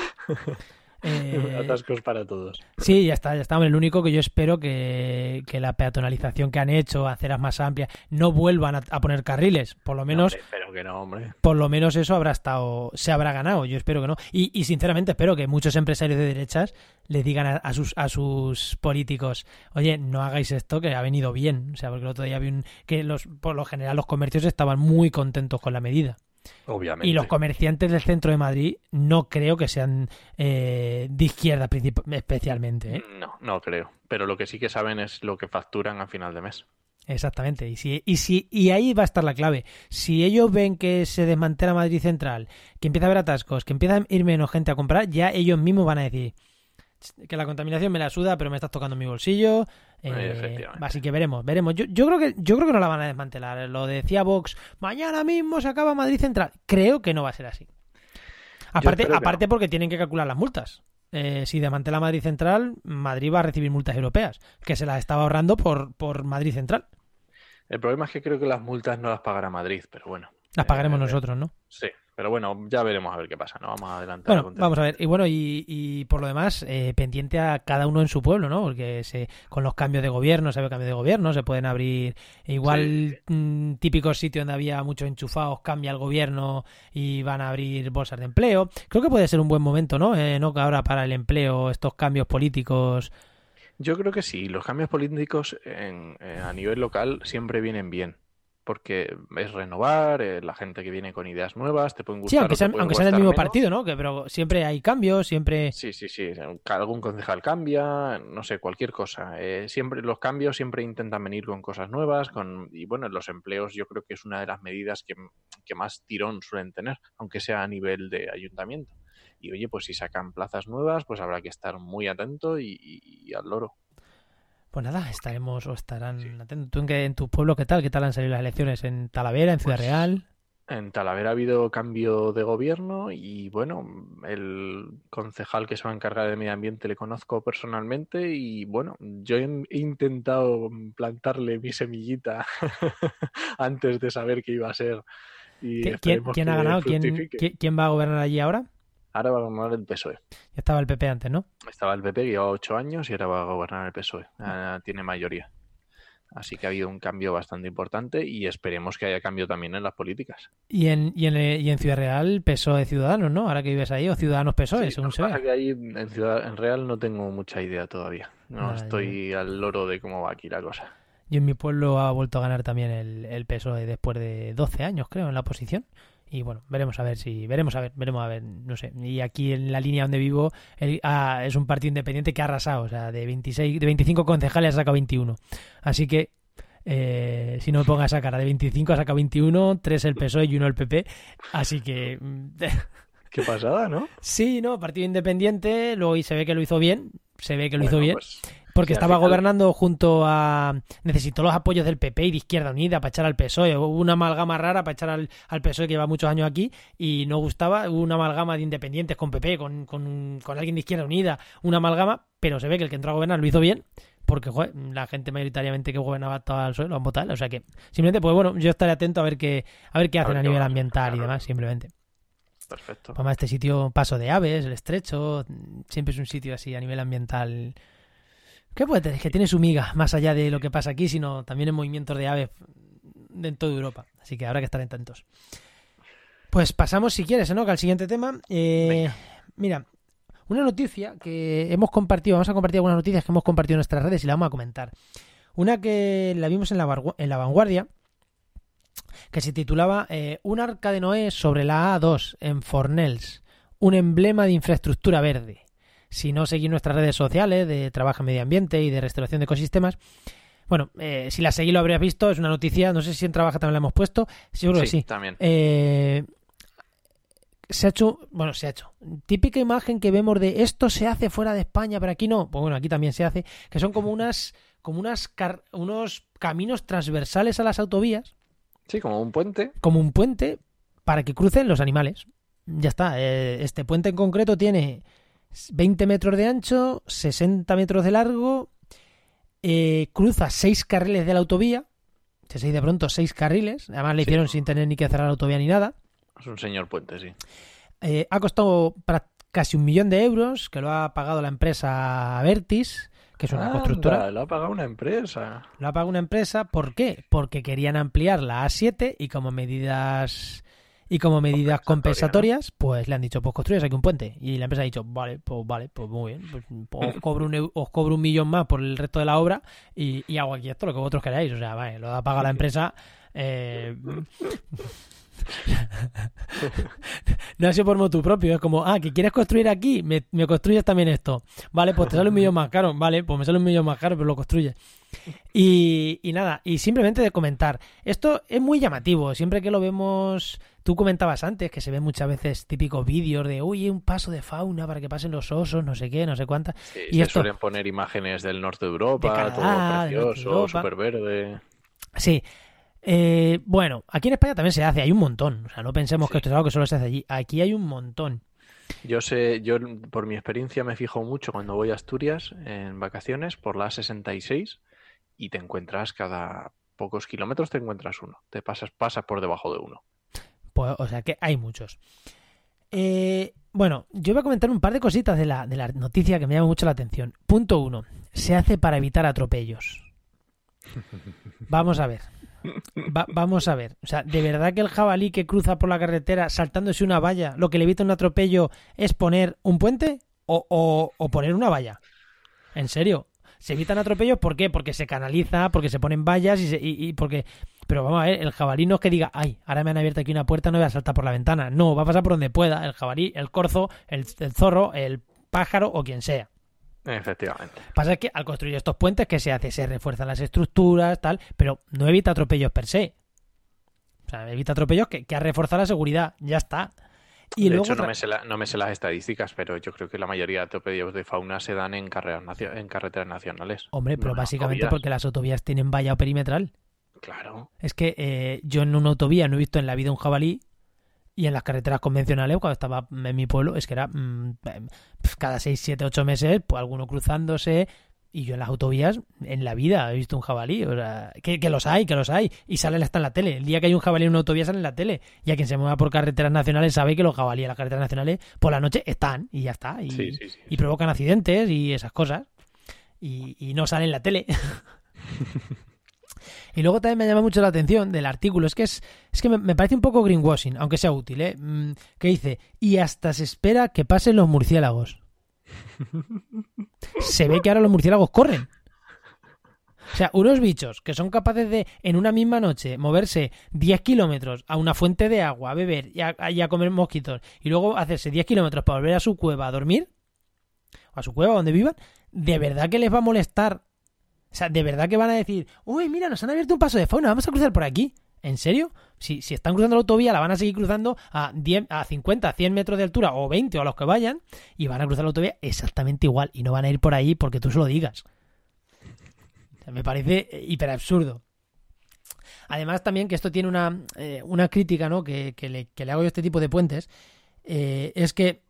Eh, Atascos para todos. Sí, ya está, ya está. El único que yo espero que, la peatonalización que han hecho, aceras más amplias, no vuelvan a, poner carriles. Por lo menos. espero que no, hombre. Por lo menos eso habrá estado, se habrá ganado. Yo espero que no. Y, sinceramente espero que muchos empresarios de derechas le digan a, sus, a sus políticos, oye, no hagáis esto que ha venido bien. O sea, porque el otro día vi un, que los, por lo general los comercios estaban muy contentos con la medida. Obviamente. Y los comerciantes del centro de Madrid no creo que sean eh, de izquierda especialmente. ¿eh? No, no creo. Pero lo que sí que saben es lo que facturan a final de mes. Exactamente. Y, si, y, si, y ahí va a estar la clave. Si ellos ven que se desmantela Madrid Central, que empieza a haber atascos, que empieza a ir menos gente a comprar, ya ellos mismos van a decir que la contaminación me la suda, pero me estás tocando mi bolsillo. Eh, así que veremos, veremos. Yo, yo, creo que yo creo que no la van a desmantelar. Lo decía Vox, mañana mismo se acaba Madrid Central. Creo que no va a ser así. Aparte, aparte porque tienen que calcular las multas. Eh, si desmantela Madrid Central, Madrid va a recibir multas europeas, que se las estaba ahorrando por, por Madrid Central. El problema es que creo que las multas no las pagará Madrid, pero bueno. Las pagaremos eh, nosotros, ¿no? Sí, pero bueno, ya veremos a ver qué pasa, ¿no? Vamos a adelantar. Bueno, vamos a ver. Y bueno, y, por lo demás, eh, pendiente a cada uno en su pueblo, ¿no? Porque se, con los cambios de gobierno, se ve cambio de gobierno, se pueden abrir igual mm, típicos sitios donde había muchos enchufados, cambia el gobierno y van a abrir bolsas de empleo. Creo que puede ser un buen momento, ¿no? Eh, no ahora para el empleo, estos cambios políticos. Yo creo que sí, los cambios políticos en, a nivel local siempre vienen bien porque es renovar, eh, la gente que viene con ideas nuevas, te pueden gustar. Sí, aunque pueden aunque sean del mismo menos. partido, ¿no? Que, pero siempre hay cambios, siempre... Sí, sí, sí. Algún concejal cambia, no sé, cualquier cosa. Eh, siempre los cambios siempre intentan venir con cosas nuevas, con y bueno, los empleos yo creo que es una de las medidas que, que más tirón suelen tener, aunque sea a nivel de ayuntamiento. Y oye, pues si sacan plazas nuevas, pues habrá que estar muy atento y, y- y al loro. Pues nada, estaremos o estarán Sí. atentos. ¿Tú en, qué- en tu pueblo qué tal? ¿Qué tal han salido las elecciones? ¿En Talavera, en Ciudad Pues, Real? En Talavera ha habido cambio de gobierno y bueno, el concejal que se va a encargar de medio ambiente le conozco personalmente y bueno, yo he he intentado plantarle mi semillita antes de saber qué iba a ser. Y ¿Qui- ¿Quién, quién ha que ganado? ¿Quién, quién va a gobernar allí ahora? Ahora va a gobernar el PSOE. Ya estaba el PP antes, ¿no? Estaba el PP que lleva ocho años y ahora va a gobernar el PSOE. Ah, tiene mayoría. Así que ha habido un cambio bastante importante y esperemos que haya cambio también en las políticas. Y en, y en, y en Ciudad Real, PSOE Ciudadanos, ¿no? Ahora que vives ahí, o Ciudadanos PSOE, Sí, según se que ahí en Ciudad en Real no tengo mucha idea todavía. No estoy al loro de cómo va aquí la cosa. Y en mi pueblo ha vuelto a ganar también el, el PSOE después de 12 años, creo, en la oposición. Y bueno, veremos a ver si. Veremos a ver, veremos a ver, no sé. Y aquí en la línea donde vivo el- ah, es un partido independiente que ha arrasado. O sea, de 26, de 25 concejales ha sacado 21. Así que. eh, si no me ponga esa cara, de 25 ha sacado 21, 3 el PSOE y 1 el PP. Así que. Qué pasada, ¿no? sí, no, partido independiente. Luego y se ve que lo hizo bien. Se ve que lo hizo bien. pues, Porque estaba final- gobernando junto a... Necesitó los apoyos del PP y de Izquierda Unida para echar al PSOE. Hubo una amalgama rara para echar al, al PSOE que lleva muchos años aquí y no gustaba. Hubo una amalgama de independientes con PP, con, con, con alguien de Izquierda Unida. Una amalgama, pero se ve que el que entró a gobernar lo hizo bien porque joder, la gente mayoritariamente que gobernaba estaba al PSOE lo han votado. O sea que simplemente, pues bueno, yo estaré atento a ver qué, a ver qué hacen a nivel ambiental y demás, simplemente. perfecto. Además, este sitio, Paso de Aves, el Estrecho, siempre es un sitio así a nivel ambiental. ¿Qué puede tener? Que tiene su miga, más allá de lo que pasa aquí, sino también en movimientos de aves de en toda Europa. Así que habrá que estar atentos. Pues pasamos, si quieres, ¿no? al siguiente tema. Eh, mira, una noticia que hemos compartido, vamos a compartir algunas noticias que hemos compartido en nuestras redes y la vamos a comentar. Una que la vimos en la, en la vanguardia, que se titulaba eh, Un arca de Noé sobre la A2 en Fornells, un emblema de infraestructura verde. Si no seguís nuestras redes sociales de trabajo en medio ambiente y de restauración de ecosistemas, bueno, eh, si la seguís lo habrías visto, es una noticia, no sé si en Trabaja también la hemos puesto, seguro que sí, sí. también. Eh, se ha hecho, bueno, se ha hecho. Típica imagen que vemos de esto se hace fuera de España, pero aquí no. Pues bueno, aquí también se hace, que son como unas, como unas, car- unos caminos transversales a las autovías, Sí, como un puente. como un puente para que crucen los animales. Ya está. eh, este puente en concreto tiene 20 metros de ancho, 60 metros de largo, eh, cruza seis carriles de la autovía. Se de pronto seis carriles. Además le Sí. hicieron sin tener ni que cerrar la autovía ni nada. Es un señor puente, sí. Eh, ha costado casi un millón de euros, que lo ha pagado la empresa Vertis, que es una Anda, constructora. Lo ha pagado una empresa. Lo ha pagado una empresa, ¿por qué? Porque querían ampliar la A7 y como medidas y como medidas Compensatoria, compensatorias, pues le han dicho, pues construyes aquí un puente. Y la empresa ha dicho, vale, pues vale, pues muy bien, pues os cobro un, os cobro un millón más por el resto de la obra y, y hago aquí esto lo que vosotros queráis. O sea, vale, lo ha pagado la empresa. eh, no ha sido por motu propio, es como, ah, que quieres construir aquí, me, me construyes también esto. Vale, pues te sale un millón más caro, vale, pues me sale un millón más caro, pero lo construyes. Y, y nada, y simplemente de comentar, esto es muy llamativo, siempre que lo vemos, tú comentabas antes que se ven muchas veces típicos vídeos de, oye, un paso de fauna para que pasen los osos, no sé qué, no sé cuántas. Sí, Y se esto- suelen poner imágenes del norte de Europa, De Canadá, todo precioso, súper verde. Sí. Eh, bueno, aquí en España también se hace, hay un montón. O sea, no pensemos que esto es algo que solo se hace allí. Aquí hay un montón. Yo sé, yo por mi experiencia me fijo mucho cuando voy a Asturias en vacaciones por la A66 y te encuentras cada pocos kilómetros te encuentras uno. Te pasas, pasas por debajo de uno. Pues, o sea que hay muchos. Eh, bueno, yo voy a comentar un par de cositas de la, de la noticia que me llama mucho la atención. Punto uno. Se hace para evitar atropellos. Vamos a ver. Va- vamos a ver. O sea, ¿de verdad que el jabalí que cruza por la carretera saltándose una valla, lo que le evita un atropello es poner un puente o, o- poner una valla? ¿En serio? Se evitan atropellos, ¿por qué? Porque se canaliza, porque se ponen vallas y, se- y- y porque Pero vamos a ver, el jabalí no es que diga, ay, ahora me han abierto aquí una puerta, no voy a saltar por la ventana. No, va a pasar por donde pueda. El jabalí, el corzo, el zorro, el pájaro o quien sea. Efectivamente. Pasa que al construir estos puentes, ¿qué se hace? Se refuerzan las estructuras, tal, pero no evita atropellos per se. O sea, evita atropellos que, que ha reforzado la seguridad. Ya está. Y de luego hecho, no me, sé la- no me sé las estadísticas, pero yo creo que la mayoría de atropellos de fauna se dan en, carreras nacio- en carreteras nacionales. Hombre, pero No básicamente porque las autovías tienen valla perimetral. Claro. Es que eh, yo en una autovía no he visto en la vida un jabalí y en las carreteras convencionales, cuando estaba en mi pueblo, es que era mm, cada 6, 7, 8 meses, pues alguno cruzándose. Y yo en las autovías, en la vida, he visto un jabalí. O sea, que, que los hay, que los hay. Y salen hasta en la tele. El día que hay un jabalí en una autovía sale en la tele. Y a quien se mueva por carreteras nacionales sabe que los jabalíes en las carreteras nacionales por la noche están y ya está. Y, Sí, sí, sí. y provocan accidentes y esas cosas. Y, y no salen en la tele. y luego también me llama mucho la atención del artículo. Es que es, es que me, me parece un poco greenwashing, aunque sea útil, ¿eh? Mm, Que dice, y hasta se espera que pasen los murciélagos. Se ve que ahora los murciélagos corren. O sea, unos bichos que son capaces de, en una misma noche, moverse 10 kilómetros a una fuente de agua, a beber y a, y a comer mosquitos, y luego hacerse 10 kilómetros para volver a su cueva a dormir, o a su cueva donde vivan, ¿de verdad que les va a molestar? O sea, ¿de verdad que van a decir, uy, mira, nos han abierto un paso de fauna, vamos a cruzar por aquí? ¿En serio? Si, si están cruzando la autovía, la van a seguir cruzando a, 10, a 50, 100 metros de altura o 20 o a los que vayan, y van a cruzar la autovía exactamente igual, y no van a ir por ahí porque tú se lo digas. Me parece eh, hiper absurdo. Además, también que esto tiene una, eh, una crítica ¿no? que, que le, que le hago yo a este tipo de puentes, eh, es que,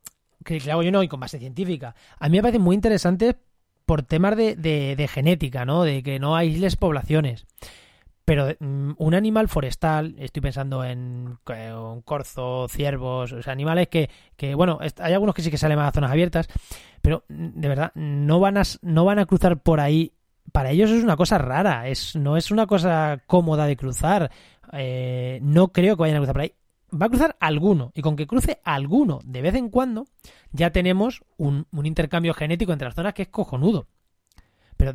que le hago yo no, y con base científica. A mí me parece muy interesante por temas de, de- genética, ¿no? De que no aísles poblaciones. Pero mm, un animal forestal, estoy pensando en, un corzo, ciervos, o sea, animales que, que, bueno, hay algunos que sí que salen más a zonas abiertas, pero mm, de verdad, no van a, no van a cruzar por ahí. Para ellos es una cosa rara, es, no es una cosa cómoda de cruzar. Eh, no creo que vayan a cruzar por ahí. Va a cruzar alguno, y con que cruce alguno de vez en cuando, ya tenemos un, intercambio genético entre las zonas que es cojonudo. Pero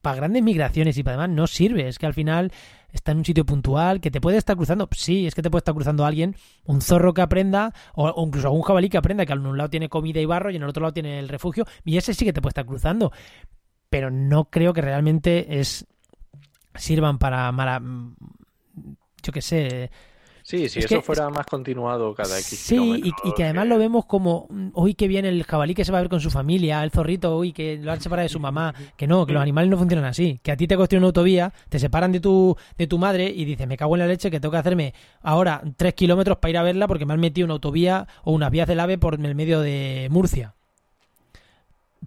para grandes migraciones y para demás no sirve. Es que al final está en un sitio puntual que te puede estar cruzando. Sí, es que te puede estar cruzando alguien, un zorro que aprenda, o, incluso algún jabalí que aprenda que en un lado tiene comida y barro y en el otro lado tiene el refugio. Y ese sí que te puede estar cruzando. Pero no creo que realmente es sirvan para mala. Yo qué sé, Sí, si Es eso que- fuera más continuado cada X Sí, y, que además lo vemos como, mm, uy, que viene el jabalí que se va a ver con su familia, el zorrito, uy, que lo han separado de su mamá. Que no, que los animales no funcionan así. Que a ti te construyen una autovía, te separan de tu, de tu madre y dices, me cago en la leche que tengo que hacerme ahora tres kilómetros para ir a verla porque me han metido una autovía o unas vías del AVE por el medio de Murcia.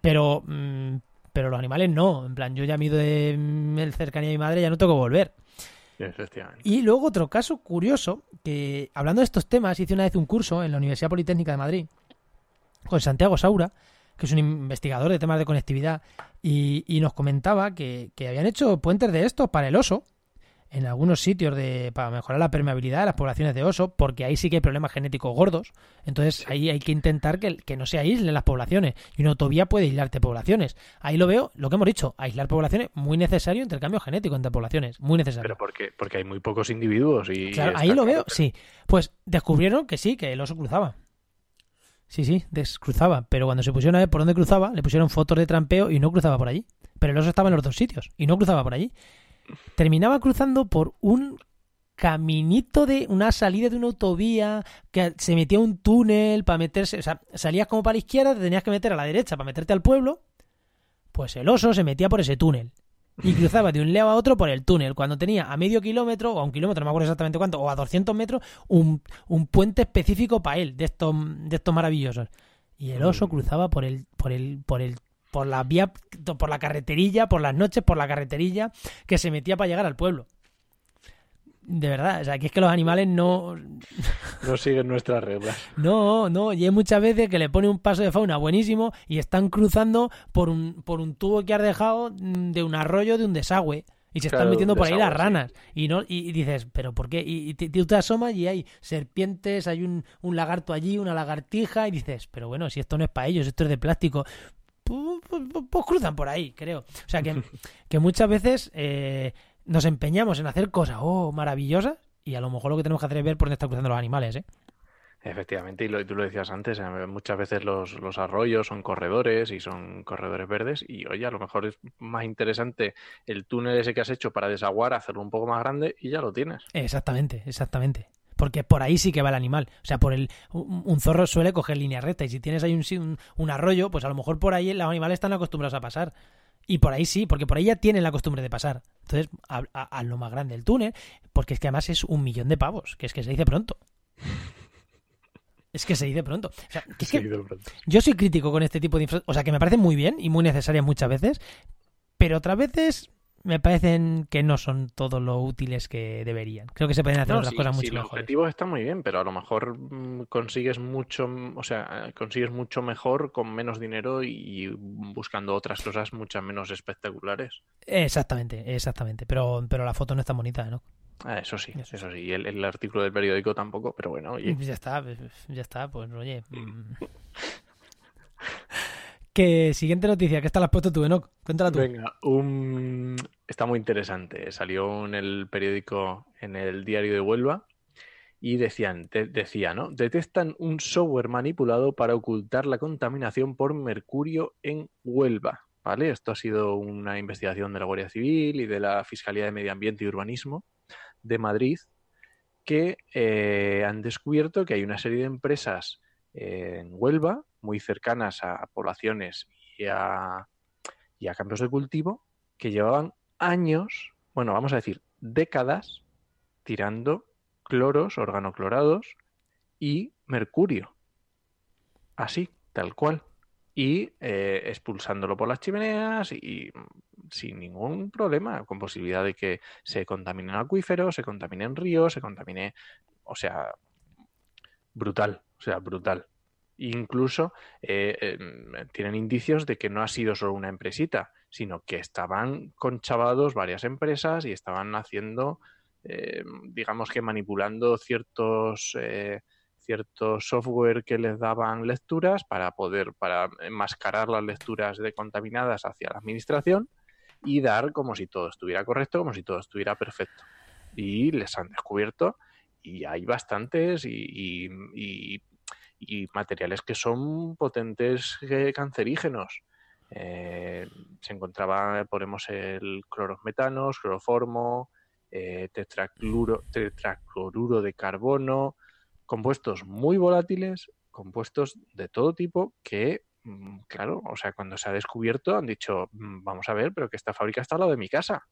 Pero, mm, pero los animales no. En plan, yo ya me he ido de mm, cercanía de mi madre, ya no tengo que volver. Y luego otro caso curioso, que hablando de estos temas, hice una vez un curso en la Universidad Politécnica de Madrid con Santiago Saura, que es un investigador de temas de conectividad, y, y nos comentaba que, que habían hecho puentes de estos para el oso en algunos sitios de, para mejorar la permeabilidad de las poblaciones de oso, porque ahí sí que hay problemas genéticos gordos. Entonces ahí hay que intentar que, que no se aíslen las poblaciones. Y una autovía puede aislarte poblaciones. Ahí lo veo, lo que hemos dicho, aislar poblaciones, muy necesario, intercambio genético entre poblaciones, muy necesario. Pero porque, porque hay muy pocos individuos y... Claro, ahí lo veo, sí. Pues descubrieron que sí, que el oso cruzaba. Sí, sí, descruzaba. Pero cuando se pusieron a ver por dónde cruzaba, le pusieron fotos de trampeo y no cruzaba por allí. Pero el oso estaba en los dos sitios y no cruzaba por allí. Terminaba cruzando por un caminito de una salida de una autovía que se metía un túnel para meterse, o sea, salías como para la izquierda, te tenías que meter a la derecha para meterte al pueblo. Pues el oso se metía por ese túnel y cruzaba de un lado a otro por el túnel. Cuando tenía a medio kilómetro, o a un kilómetro, no me acuerdo exactamente cuánto, o a 200 metros, un, un puente específico para él, de estos, de estos maravillosos. Y el oso cruzaba por el, por el, por el, por la vía, por la carreterilla, por las noches, por la carreterilla, que se metía para llegar al pueblo. De verdad, o sea, que es que los animales no, No siguen nuestras reglas. no, no, y hay muchas veces que le pone un paso de fauna buenísimo y están cruzando por un, por un tubo que has dejado de un arroyo, de un desagüe. Y se están metiendo por ahí las sí. ranas. Y no y, y dices, ¿pero por qué? Y, y te- tú te asomas y hay serpientes, hay un, un lagarto allí, una lagartija, y dices, pero bueno, si esto no es para ellos, esto es de plástico. Pues, cruzan por ahí, creo. O sea que, que muchas veces eh, nos empeñamos en hacer cosas, oh, maravillosas, y a lo mejor lo que tenemos que hacer es ver por dónde están cruzando los animales, ¿eh? Efectivamente, y lo, tú lo decías antes, eh, muchas veces los, los, arroyos son corredores y son corredores verdes y oye, a lo mejor es más interesante el túnel ese que has hecho para desaguar, hacerlo un poco más grande y ya lo tienes. Exactamente, exactamente. Porque por ahí sí que va el animal. O sea, por el un, zorro suele coger línea recta y si tienes ahí un, un, arroyo, pues a lo mejor por ahí los animales están acostumbrados a pasar. Y por ahí sí, porque por ahí ya tienen la costumbre de pasar. Entonces, a, a lo más grande el túnel, porque es que además es un millón de pavos, que es que se dice pronto. Es que se dice pronto. O sea, es que Yo soy crítico con este tipo de infraestructuras. O sea, que me parece muy bien y muy necesaria muchas veces, pero otras veces me parecen que no son todo lo útiles que deberían. Creo que se pueden hacer otras cosas mucho sí, mejores. Los objetivos están muy bien, pero a lo mejor mm, consigues mucho, o sea, consigues mucho mejor con menos dinero y buscando otras cosas muchas menos espectaculares. Exactamente, exactamente. Pero, pero la foto no es tan bonita, ¿no? Ah, eso sí, eso sí. Y el, artículo del periódico tampoco, pero bueno, oye. Ya está, pues, ya está, pues oye. ¿Qué siguiente noticia, ¿qué está la has puesto tú, Enoch? Cuéntala tú. Venga, un... está muy interesante. Salió en el periódico, en el diario de Huelva, y decían, decía, ¿no? Detectan un software manipulado para ocultar la contaminación por mercurio en Huelva. ¿Vale? Esto ha sido una investigación de la Guardia Civil y de la Fiscalía de Medio Ambiente y Urbanismo de Madrid que eh, han descubierto que hay una serie de empresas en Huelva, muy cercanas a poblaciones y a, y campos de cultivo, que llevaban años, bueno, vamos a decir, décadas, tirando cloros, organoclorados y mercurio. Así, tal cual y eh, expulsándolo por las chimeneas y, mm, sin ningún problema, con posibilidad de que se contaminen acuíferos, se contaminen ríos, se contamine, o sea, brutal, o sea, brutal. Incluso eh, em, tienen indicios de que no ha sido solo una empresita, sino que estaban conchavados varias empresas y estaban haciendo, eh, digamos que manipulando ciertos cierto software que les daban lecturas para poder, para enmascarar las lecturas de contaminadas hacia la administración y dar como si todo estuviera correcto, como si todo estuviera perfecto. Y les han descubierto y hay bastantes y, materiales que son potentes eh, cancerígenos. Eh, se encontraba, ponemos el clorometanos, cloroformo, eh, tetracloruro de carbono, compuestos muy volátiles, compuestos de todo tipo que, mm, claro, o sea, cuando se ha descubierto han dicho, mm, vamos a ver, pero que esta fábrica está al lado de mi casa.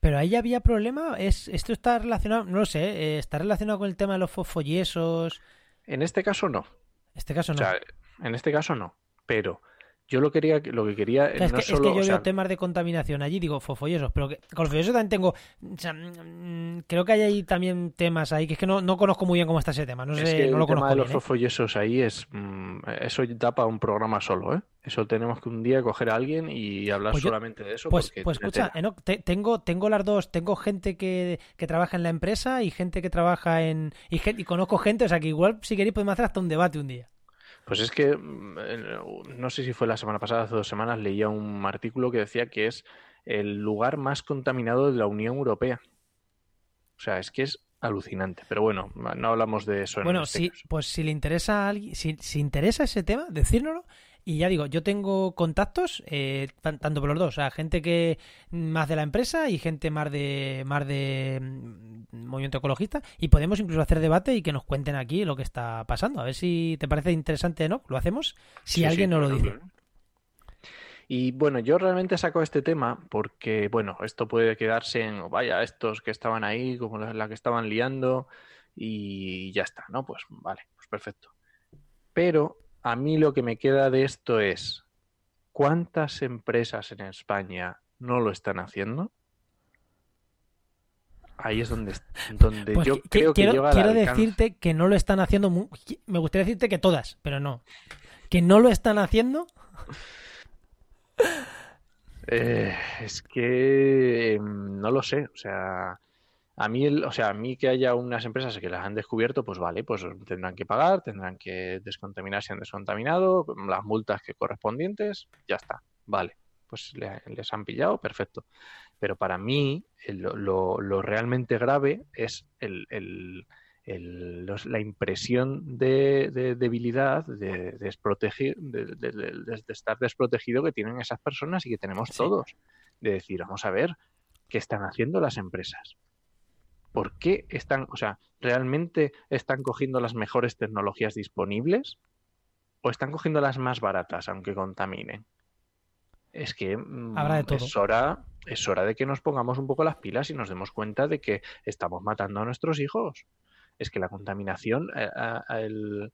Pero ahí había problema, es esto está relacionado, no lo sé, eh, está relacionado con el tema de los fosfollesos. En este caso no. En este caso no. O sea, en este caso no, pero yo lo quería, lo que quería es, que, yo veo temas de contaminación allí, digo fofollosos, pero que, con follosos también tengo, mm, creo que hay ahí también temas ahí que es que no, no conozco muy bien cómo está ese tema, no sé, no lo conozco. El tema de los ¿eh? ahí es, mm, eso da para un programa solo, ¿eh? Eso tenemos que un día coger a alguien y hablar pues solamente de eso. Pues, pues escucha, tengo, tengo las dos, tengo gente que, que, trabaja en la empresa y gente que trabaja en, y, y conozco gente, o sea que igual si queréis podemos hacer hasta un debate un día. Pues es que mm, no sé si fue la semana pasada, hace dos semanas, leía un artículo que decía que es el lugar más contaminado de la Unión Europea. O sea, es que es alucinante. Pero bueno, no hablamos de eso. Bueno, este sí, pues si le interesa a alguien, si, si interesa ese tema, decírnoslo y ya digo, yo tengo contactos, eh, tanto por los dos, o sea, gente que más de la empresa y gente más de más de mm, movimiento ecologista, y podemos incluso hacer debate y que nos cuenten aquí lo que está pasando. A ver si te parece interesante, ¿no? Lo hacemos si alguien nos lo dice. Y bueno, yo realmente saco este tema porque, bueno, esto puede quedarse en, vaya, estos que estaban ahí, como la que estaban liando, y ya está, ¿no? Pues vale, pues perfecto. Pero a mí lo que me queda de esto es, ¿cuántas empresas en España no lo están haciendo? Ahí es donde, donde pues yo creo que quiero, quiero decirte que no lo están haciendo. me gustaría decirte que todas, pero no. Que no lo están haciendo. Eh, es que em, no lo sé. O sea, a mí, o sea, a mí que haya unas empresas que las han descubierto, pues vale, pues tendrán que pagar, tendrán que descontaminar si han descontaminado, las multas que correspondientes, ya está, vale, pues les han pillado, perfecto. Pero para mí, el- lo, lo realmente grave es el, el- el- los- la impresión de, de debilidad, de, estar desprotegido que tienen esas personas y que tenemos Sí. todos. De decir, vamos a ver, ¿qué están haciendo las empresas? ¿Por qué están, o sea, realmente están cogiendo las mejores tecnologías disponibles o están cogiendo las más baratas, aunque contaminen? Es que mm, Habrá de todo. es hora, es hora de que nos pongamos un poco las pilas y nos demos cuenta de que estamos matando a nuestros hijos. Es que la contaminación, eh, a- a- el-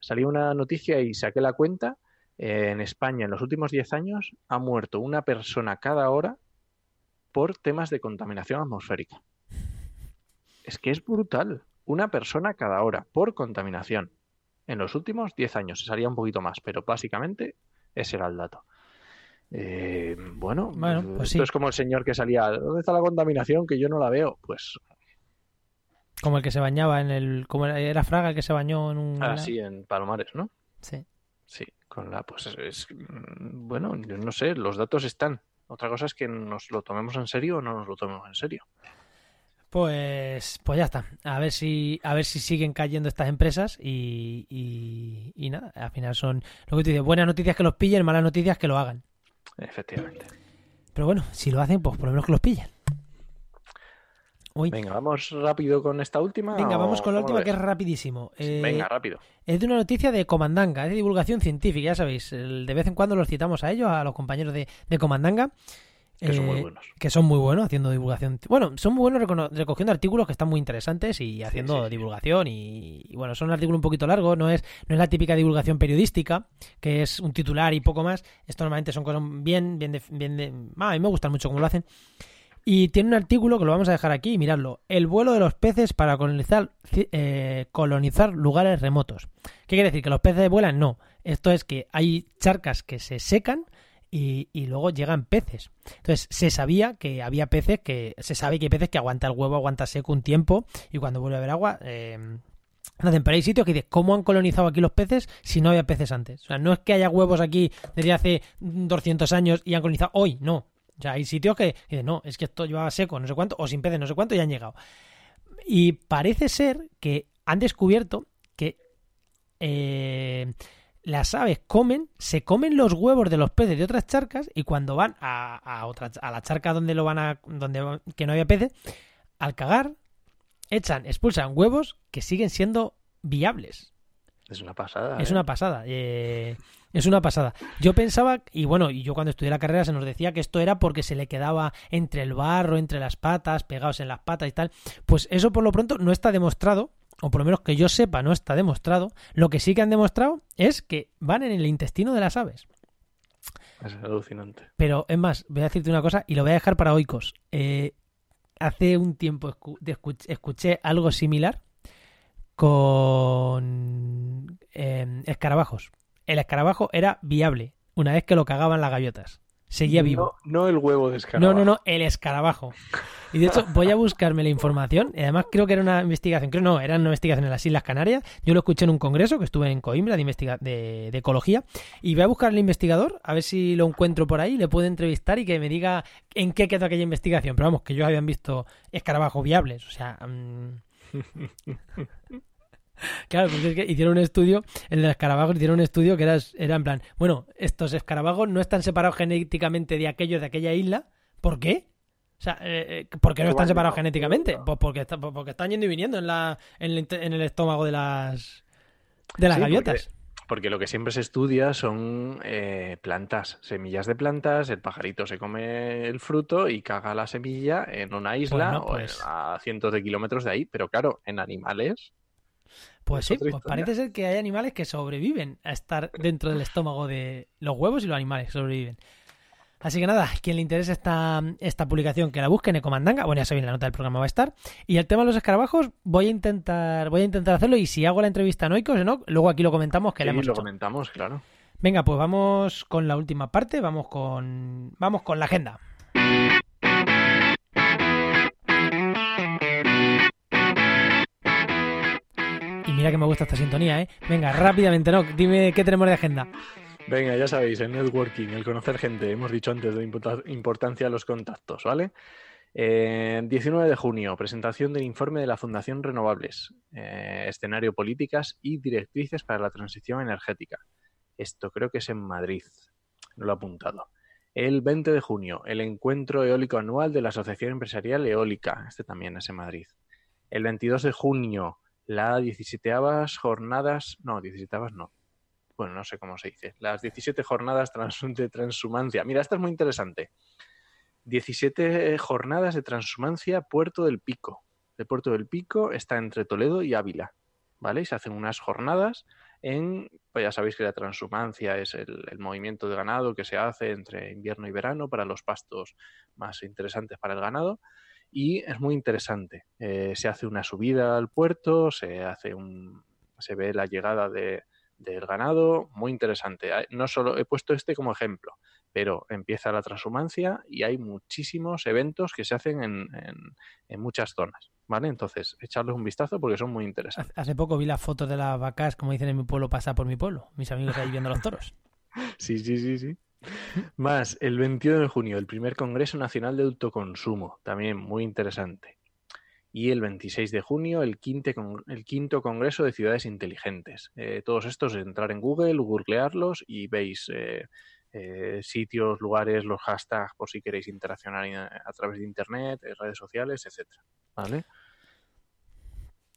salió una noticia y saqué la cuenta. eh, en España, en los últimos 10 años, ha muerto una persona cada hora por temas de contaminación atmosférica. Es que es brutal. Una persona cada hora por contaminación. En los últimos 10 años. Se salía un poquito más, pero básicamente ese era el dato. Eh, bueno, Bueno, pues esto sí. es como el señor que salía. ¿Dónde está la contaminación? Que yo no la veo. Pues Como el que se bañaba en el. Como era- Fraga el que se bañó en un. así en Palomares, ¿no? Sí. Sí, con la, pues es, es- mm, bueno, yo no sé, los datos están. Otra cosa es que nos lo tomemos en serio o no nos lo tomemos en serio. Pues, pues ya está. A ver si, a ver si siguen cayendo estas empresas y, y, y nada. Al final son lo que tú dices, buenas noticias que los pillen, malas noticias que lo hagan. Efectivamente. Pero bueno, si lo hacen, pues por lo menos que los pillen. Uy. Venga, vamos rápido con esta última. Venga, vamos con la última que es rapidísimo. Eh, Venga, rápido. Es de una noticia de Comandanga, es de divulgación científica, ya sabéis. el- de vez en cuando los citamos a ellos, a los compañeros de, de Comandanga. Que son muy eh, buenos. Que son muy buenos haciendo divulgación. Bueno, son muy buenos recogiendo artículos que están muy interesantes y haciendo sí, sí. divulgación. Y, y bueno, son un artículo un poquito largo, no es, no es la típica divulgación periodística, que es un titular y poco más. Esto normalmente son cosas bien, bien, de- bien de- ah, a mí me gustan mucho cómo lo hacen. Y tiene un artículo que lo vamos a dejar aquí y miradlo. El vuelo de los peces para colonizar, eh, colonizar lugares remotos. ¿Qué quiere decir? ¿Que los peces vuelan? No. Esto es que hay charcas que se secan y, luego llegan peces. Entonces, se sabía que había peces que. Se sabe que hay peces que aguanta el huevo, aguanta seco un tiempo y cuando vuelve a haber agua. Eh, nacen. pero hay sitios que dicen, ¿cómo han colonizado aquí los peces si no había peces antes? O sea, no es que haya huevos aquí desde hace 200 años y han colonizado hoy, no. O sea, hay sitios que dicen, no, es que esto llevaba seco, no sé cuánto, o sin peces, no sé cuánto, y han llegado. Y parece ser que han descubierto que eh, las aves comen, se comen los huevos de los peces de otras charcas y cuando van a, a otra, a la charca donde lo van a, donde que no había peces, al cagar, echan, expulsan huevos que siguen siendo viables. Es una pasada. Es ¿eh? una pasada. eh, es una pasada. Yo pensaba, y bueno, y yo cuando estudié la carrera se nos decía que esto era porque se le quedaba entre el barro, entre las patas, pegados en las patas y tal. Pues eso por lo pronto no está demostrado, o por lo menos que yo sepa no está demostrado. Lo que sí que han demostrado es que van en el intestino de las aves. Es alucinante. Pero es más, voy a decirte una cosa y lo voy a dejar para oicos. Eh, hace un tiempo escuché algo similar con eh, escarabajos. El escarabajo era viable una vez que lo cagaban las gaviotas. Seguía vivo. No, no el huevo de escarabajo. No, no, no, el escarabajo. Y de hecho, voy a buscarme la información. Además, creo que era una investigación. Creo no, era una investigación en las Islas Canarias. Yo lo escuché en un congreso que estuve en Coimbra de, investiga de, de ecología. Y voy a buscar al investigador, a ver si lo encuentro por ahí. Le puedo entrevistar y que me diga en qué quedó aquella investigación. Pero vamos, que ellos habían visto escarabajos viables. O sea. mm, Claro, porque es que hicieron un estudio, el de los escarabajos hicieron un estudio que era, era en plan, bueno, estos escarabajos no están separados genéticamente de aquellos de aquella isla, ¿por qué? O sea, eh, eh, ¿por qué no están separados genéticamente? Pues porque, está- pues porque están yendo y viniendo en, la, en, el, en estómago de las de las Sí, gaviotas. Porque lo que siempre se estudia son eh, plantas, semillas de plantas, el pajarito se come el fruto y caga la semilla en una isla Bueno, o en- pues- a cientos de kilómetros de ahí. Pero claro, en animales, Pues es sí, pues parece ser que hay animales que sobreviven a estar dentro del estómago de los huevos y los animales sobreviven. Así que nada, quien le interese esta, esta publicación, que la busque en Ecomandanga. Bueno, ya sabéis, la nota del programa va a estar. Y el tema de los escarabajos, voy a intentar, voy a intentar hacerlo. Y si hago la entrevista a Noicos, ¿no? luego aquí lo comentamos que la sí, hemos lo hecho. comentamos, claro. Venga, pues vamos con la última parte, vamos con, vamos con la agenda. Mira que me gusta esta sintonía, ¿eh? Venga, rápidamente, ¿no? Dime qué tenemos de agenda. Venga, ya sabéis, el networking, el conocer gente, hemos dicho antes de importa- importancia a los contactos, ¿vale? Eh, 19 de junio, presentación del informe de la Fundación Renovables, eh, escenario políticas y directrices para la transición energética. Esto creo que es en Madrid, no lo he apuntado. El 20 de junio, el encuentro eólico anual de la Asociación Empresarial Eólica, este también es en Madrid. El 22 de junio, la 17 jornadas, no, 17 no, bueno, no sé cómo se dice, las 17 jornadas trans- de transhumancia. Mira, esta es muy interesante. 17 jornadas de transhumancia Puerto del Pico. El Puerto del Pico está entre Toledo y Ávila, ¿vale? Se hacen unas jornadas en, pues ya sabéis que la transhumancia es el movimiento de ganado que se hace entre invierno y verano para los pastos más interesantes para el ganado y es muy interesante. Eh, se hace una subida al puerto, se hace un, se ve la llegada de, del ganado, muy interesante. No solo he puesto este como ejemplo, pero empieza la transhumancia y hay muchísimos eventos que se hacen en, en- en muchas zonas, ¿vale? Entonces, echarles un vistazo porque son muy interesantes. Hace poco vi las fotos de las vacas, como dicen en mi pueblo, pasar por mi pueblo. Mis amigos ahí viendo los toros. Sí, sí, sí, sí. Más, el 21 de junio, el primer Congreso Nacional de Autoconsumo, también muy interesante. Y el 26 de junio, el, quinte con- el quinto Congreso de Ciudades Inteligentes. Eh, todos estos, entrar en Google, googlearlos y veis eh, eh, sitios, lugares, los hashtags por si queréis interaccionar a través de Internet, redes sociales, etcétera. ¿Vale?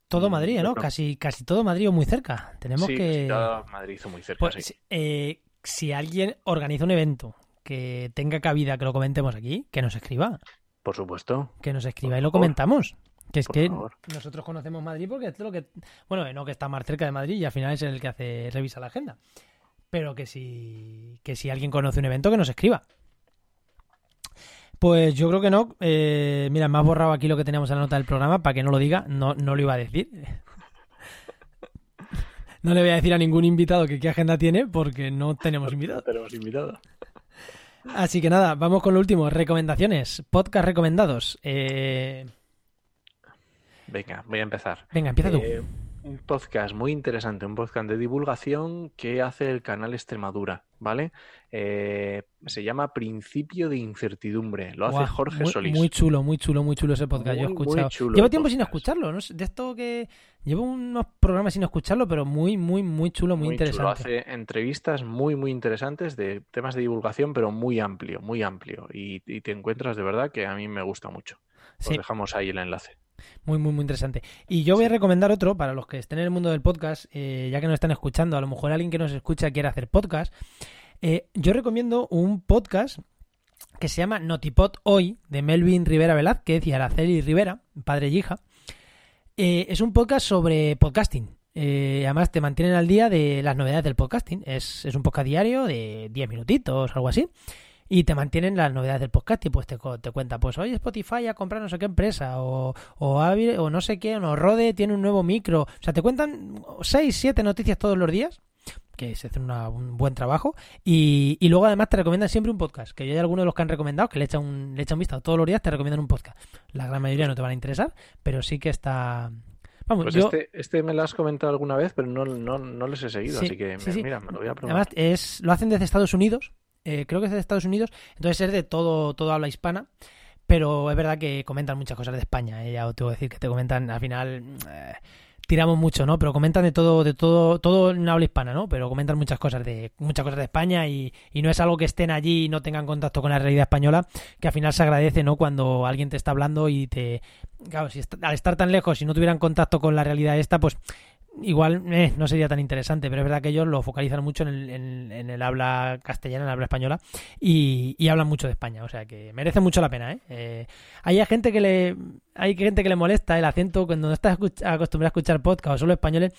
Todo Mm, Madrid, ¿no? bueno. Casi, casi todo Madrid o muy cerca. Tenemos sí, que... está Madrid o muy cerca, Pues, sí. eh, si alguien organiza un evento que tenga cabida que lo comentemos aquí, que nos escriba. Por supuesto. Que nos escriba Por y lo favor. comentamos. Que es Por que favor. nosotros conocemos Madrid porque es lo que. Bueno, no que está más cerca de Madrid y al final es el que hace revisa la agenda. Pero que si, que si alguien conoce un evento, que nos escriba. Pues yo creo que no. Eh, mira, me has borrado aquí lo que teníamos en la nota del programa para que no lo diga. No, no lo iba a decir. No le voy a decir a ningún invitado que qué agenda tiene porque no tenemos invitado. Tenemos invitado. Así que nada, vamos con lo último. Recomendaciones. Podcast recomendados. Eh, Venga, voy a empezar. Venga, empieza tú. Eh, un podcast muy interesante, un podcast de divulgación que hace el canal Extremadura, ¿vale? Eh, se llama Principio de Incertidumbre, lo hace Jorge muy, Solís. Muy chulo, muy chulo, muy chulo ese podcast. Yo he Muy, muy escuchado. chulo Llevo tiempo sin escucharlo, no de esto que llevo unos programas sin escucharlo, pero muy, muy, muy chulo, muy, Muy chulo, interesante. Hace entrevistas muy, muy interesantes de temas de divulgación, pero muy amplio, muy amplio. Y, y te encuentras de verdad que a mí me gusta mucho. Os Sí, dejamos ahí el enlace. muy, muy, muy interesante. Y yo voy a recomendar otro para los que estén en el mundo del podcast, eh, ya que nos están escuchando, a lo mejor alguien que nos escucha quiere hacer podcast. Eh, yo recomiendo un podcast que se llama Notipod Hoy, de Melvin Rivera Velázquez y Araceli Rivera, padre y hija. Eh, es un podcast sobre podcasting. Eh, además, te mantienen al día de las novedades del podcasting. Es, es un podcast diario de 10 minutitos, algo así. Y te mantienen las novedades del podcasting. Pues te, te cuenta, pues hoy Spotify ha comprado no sé qué empresa. O, o, o no sé qué. O Rode tiene un nuevo micro. O sea, te cuentan 6, 7 noticias todos los días. Que se hace una- un buen trabajo. Y, y luego además te recomiendan siempre un podcast. Que yo hay algunos de los que han recomendado que le echan un, le echan un vistazo todos los días. Te recomiendan un podcast. La gran mayoría no te van a interesar. Pero sí que está. Vamos, Pues yo. este, este me lo has comentado alguna vez, pero no, no, no les he seguido, Sí, así que sí, me- sí. mira, me lo voy a probar. Además, es, lo hacen desde Estados Unidos. Eh, creo que es de Estados Unidos. Entonces es de todo, todo habla hispana. Pero es verdad que comentan muchas cosas de España. eh, ya os tengo que decir que te comentan al final. eh, tiramos mucho, ¿no? Pero comentan de todo, de todo, todo en habla hispana, ¿no? Pero comentan muchas cosas de, muchas cosas de España y, y no es algo que estén allí y no tengan contacto con la realidad española, que al final se agradece, ¿no? Cuando alguien te está hablando y te, claro, si est- al estar tan lejos, si no tuvieran contacto con la realidad esta, pues igual eh, no sería tan interesante, pero es verdad que ellos lo focalizan mucho en el, en- en el habla castellana, en el habla española, y, y hablan mucho de España, o sea que merece mucho la pena, ¿eh? Eh, hay gente que le hay gente que le molesta el acento cuando no estás acostumbrado a escuchar podcast o solo españoles,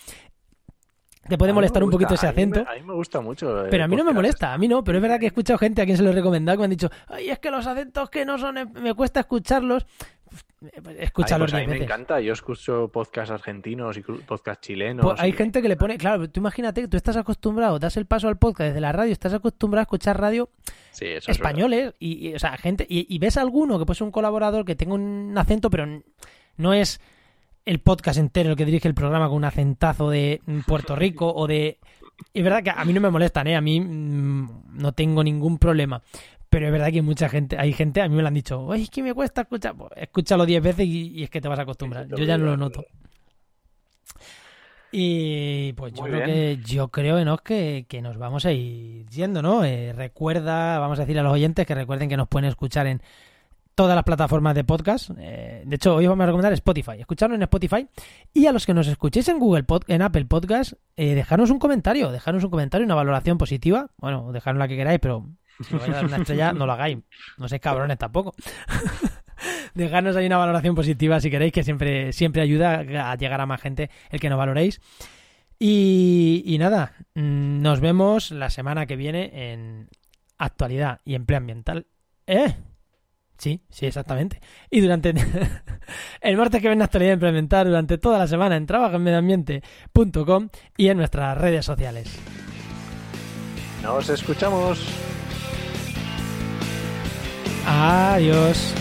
te puede molestar un poquito ese a mí me- acento. A mí me, gusta mucho. Pero a mí no me molesta, a mí no, pero es verdad que he escuchado gente a quien se lo he recomendado que me han dicho, ay, es que los acentos que no son, me cuesta escucharlos. Escúchalos pues a mí me encanta. Yo escucho podcasts argentinos y podcasts chilenos. Pues hay y- gente que le pone, claro, tú imagínate tú estás acostumbrado, das el paso al podcast desde la radio, estás acostumbrado a escuchar radio Sí, eso es verdad. españoles y, y, o sea, gente y, y ves a alguno que puede ser un colaborador que tenga un acento, pero no es el podcast entero el que dirige el programa con un acentazo de mm, Puerto Rico o de Y es verdad que a mí no me molestan, ¿eh? A mí mm, no tengo ningún problema. Pero es verdad que mucha gente, hay gente, a mí me lo han dicho, es que me cuesta escuchar. Pues, escúchalo 10 veces y, y es que te vas a acostumbrar. Yo ya no lo noto. Y pues yo creo, que, yo creo, Enoch, que, que nos vamos a ir yendo, ¿no? Eh, recuerda, vamos a decir a los oyentes que recuerden que nos pueden escuchar en todas las plataformas de podcast. Eh, de hecho, hoy vamos a recomendar Spotify. Escucharlo en Spotify. Y a los que nos escuchéis en Google Pod- en Apple Podcast, eh, dejarnos un comentario, dejarnos un comentario, una valoración positiva. Bueno, dejarnos la que queráis, pero si vais a dar una estrella, no lo hagáis. No seáis cabrones tampoco. Dejarnos ahí una valoración positiva si queréis, que siempre, siempre ayuda a llegar a más gente el que nos valoréis. Y, nada, mm, nos vemos la semana que viene en actualidad y empleo ambiental. ¿Eh? Sí, sí, exactamente. Y durante el martes que viene en actualidad ambiental, durante toda la semana en trabajoenmedioambiente.com y en nuestras redes sociales. Nos escuchamos. Adiós.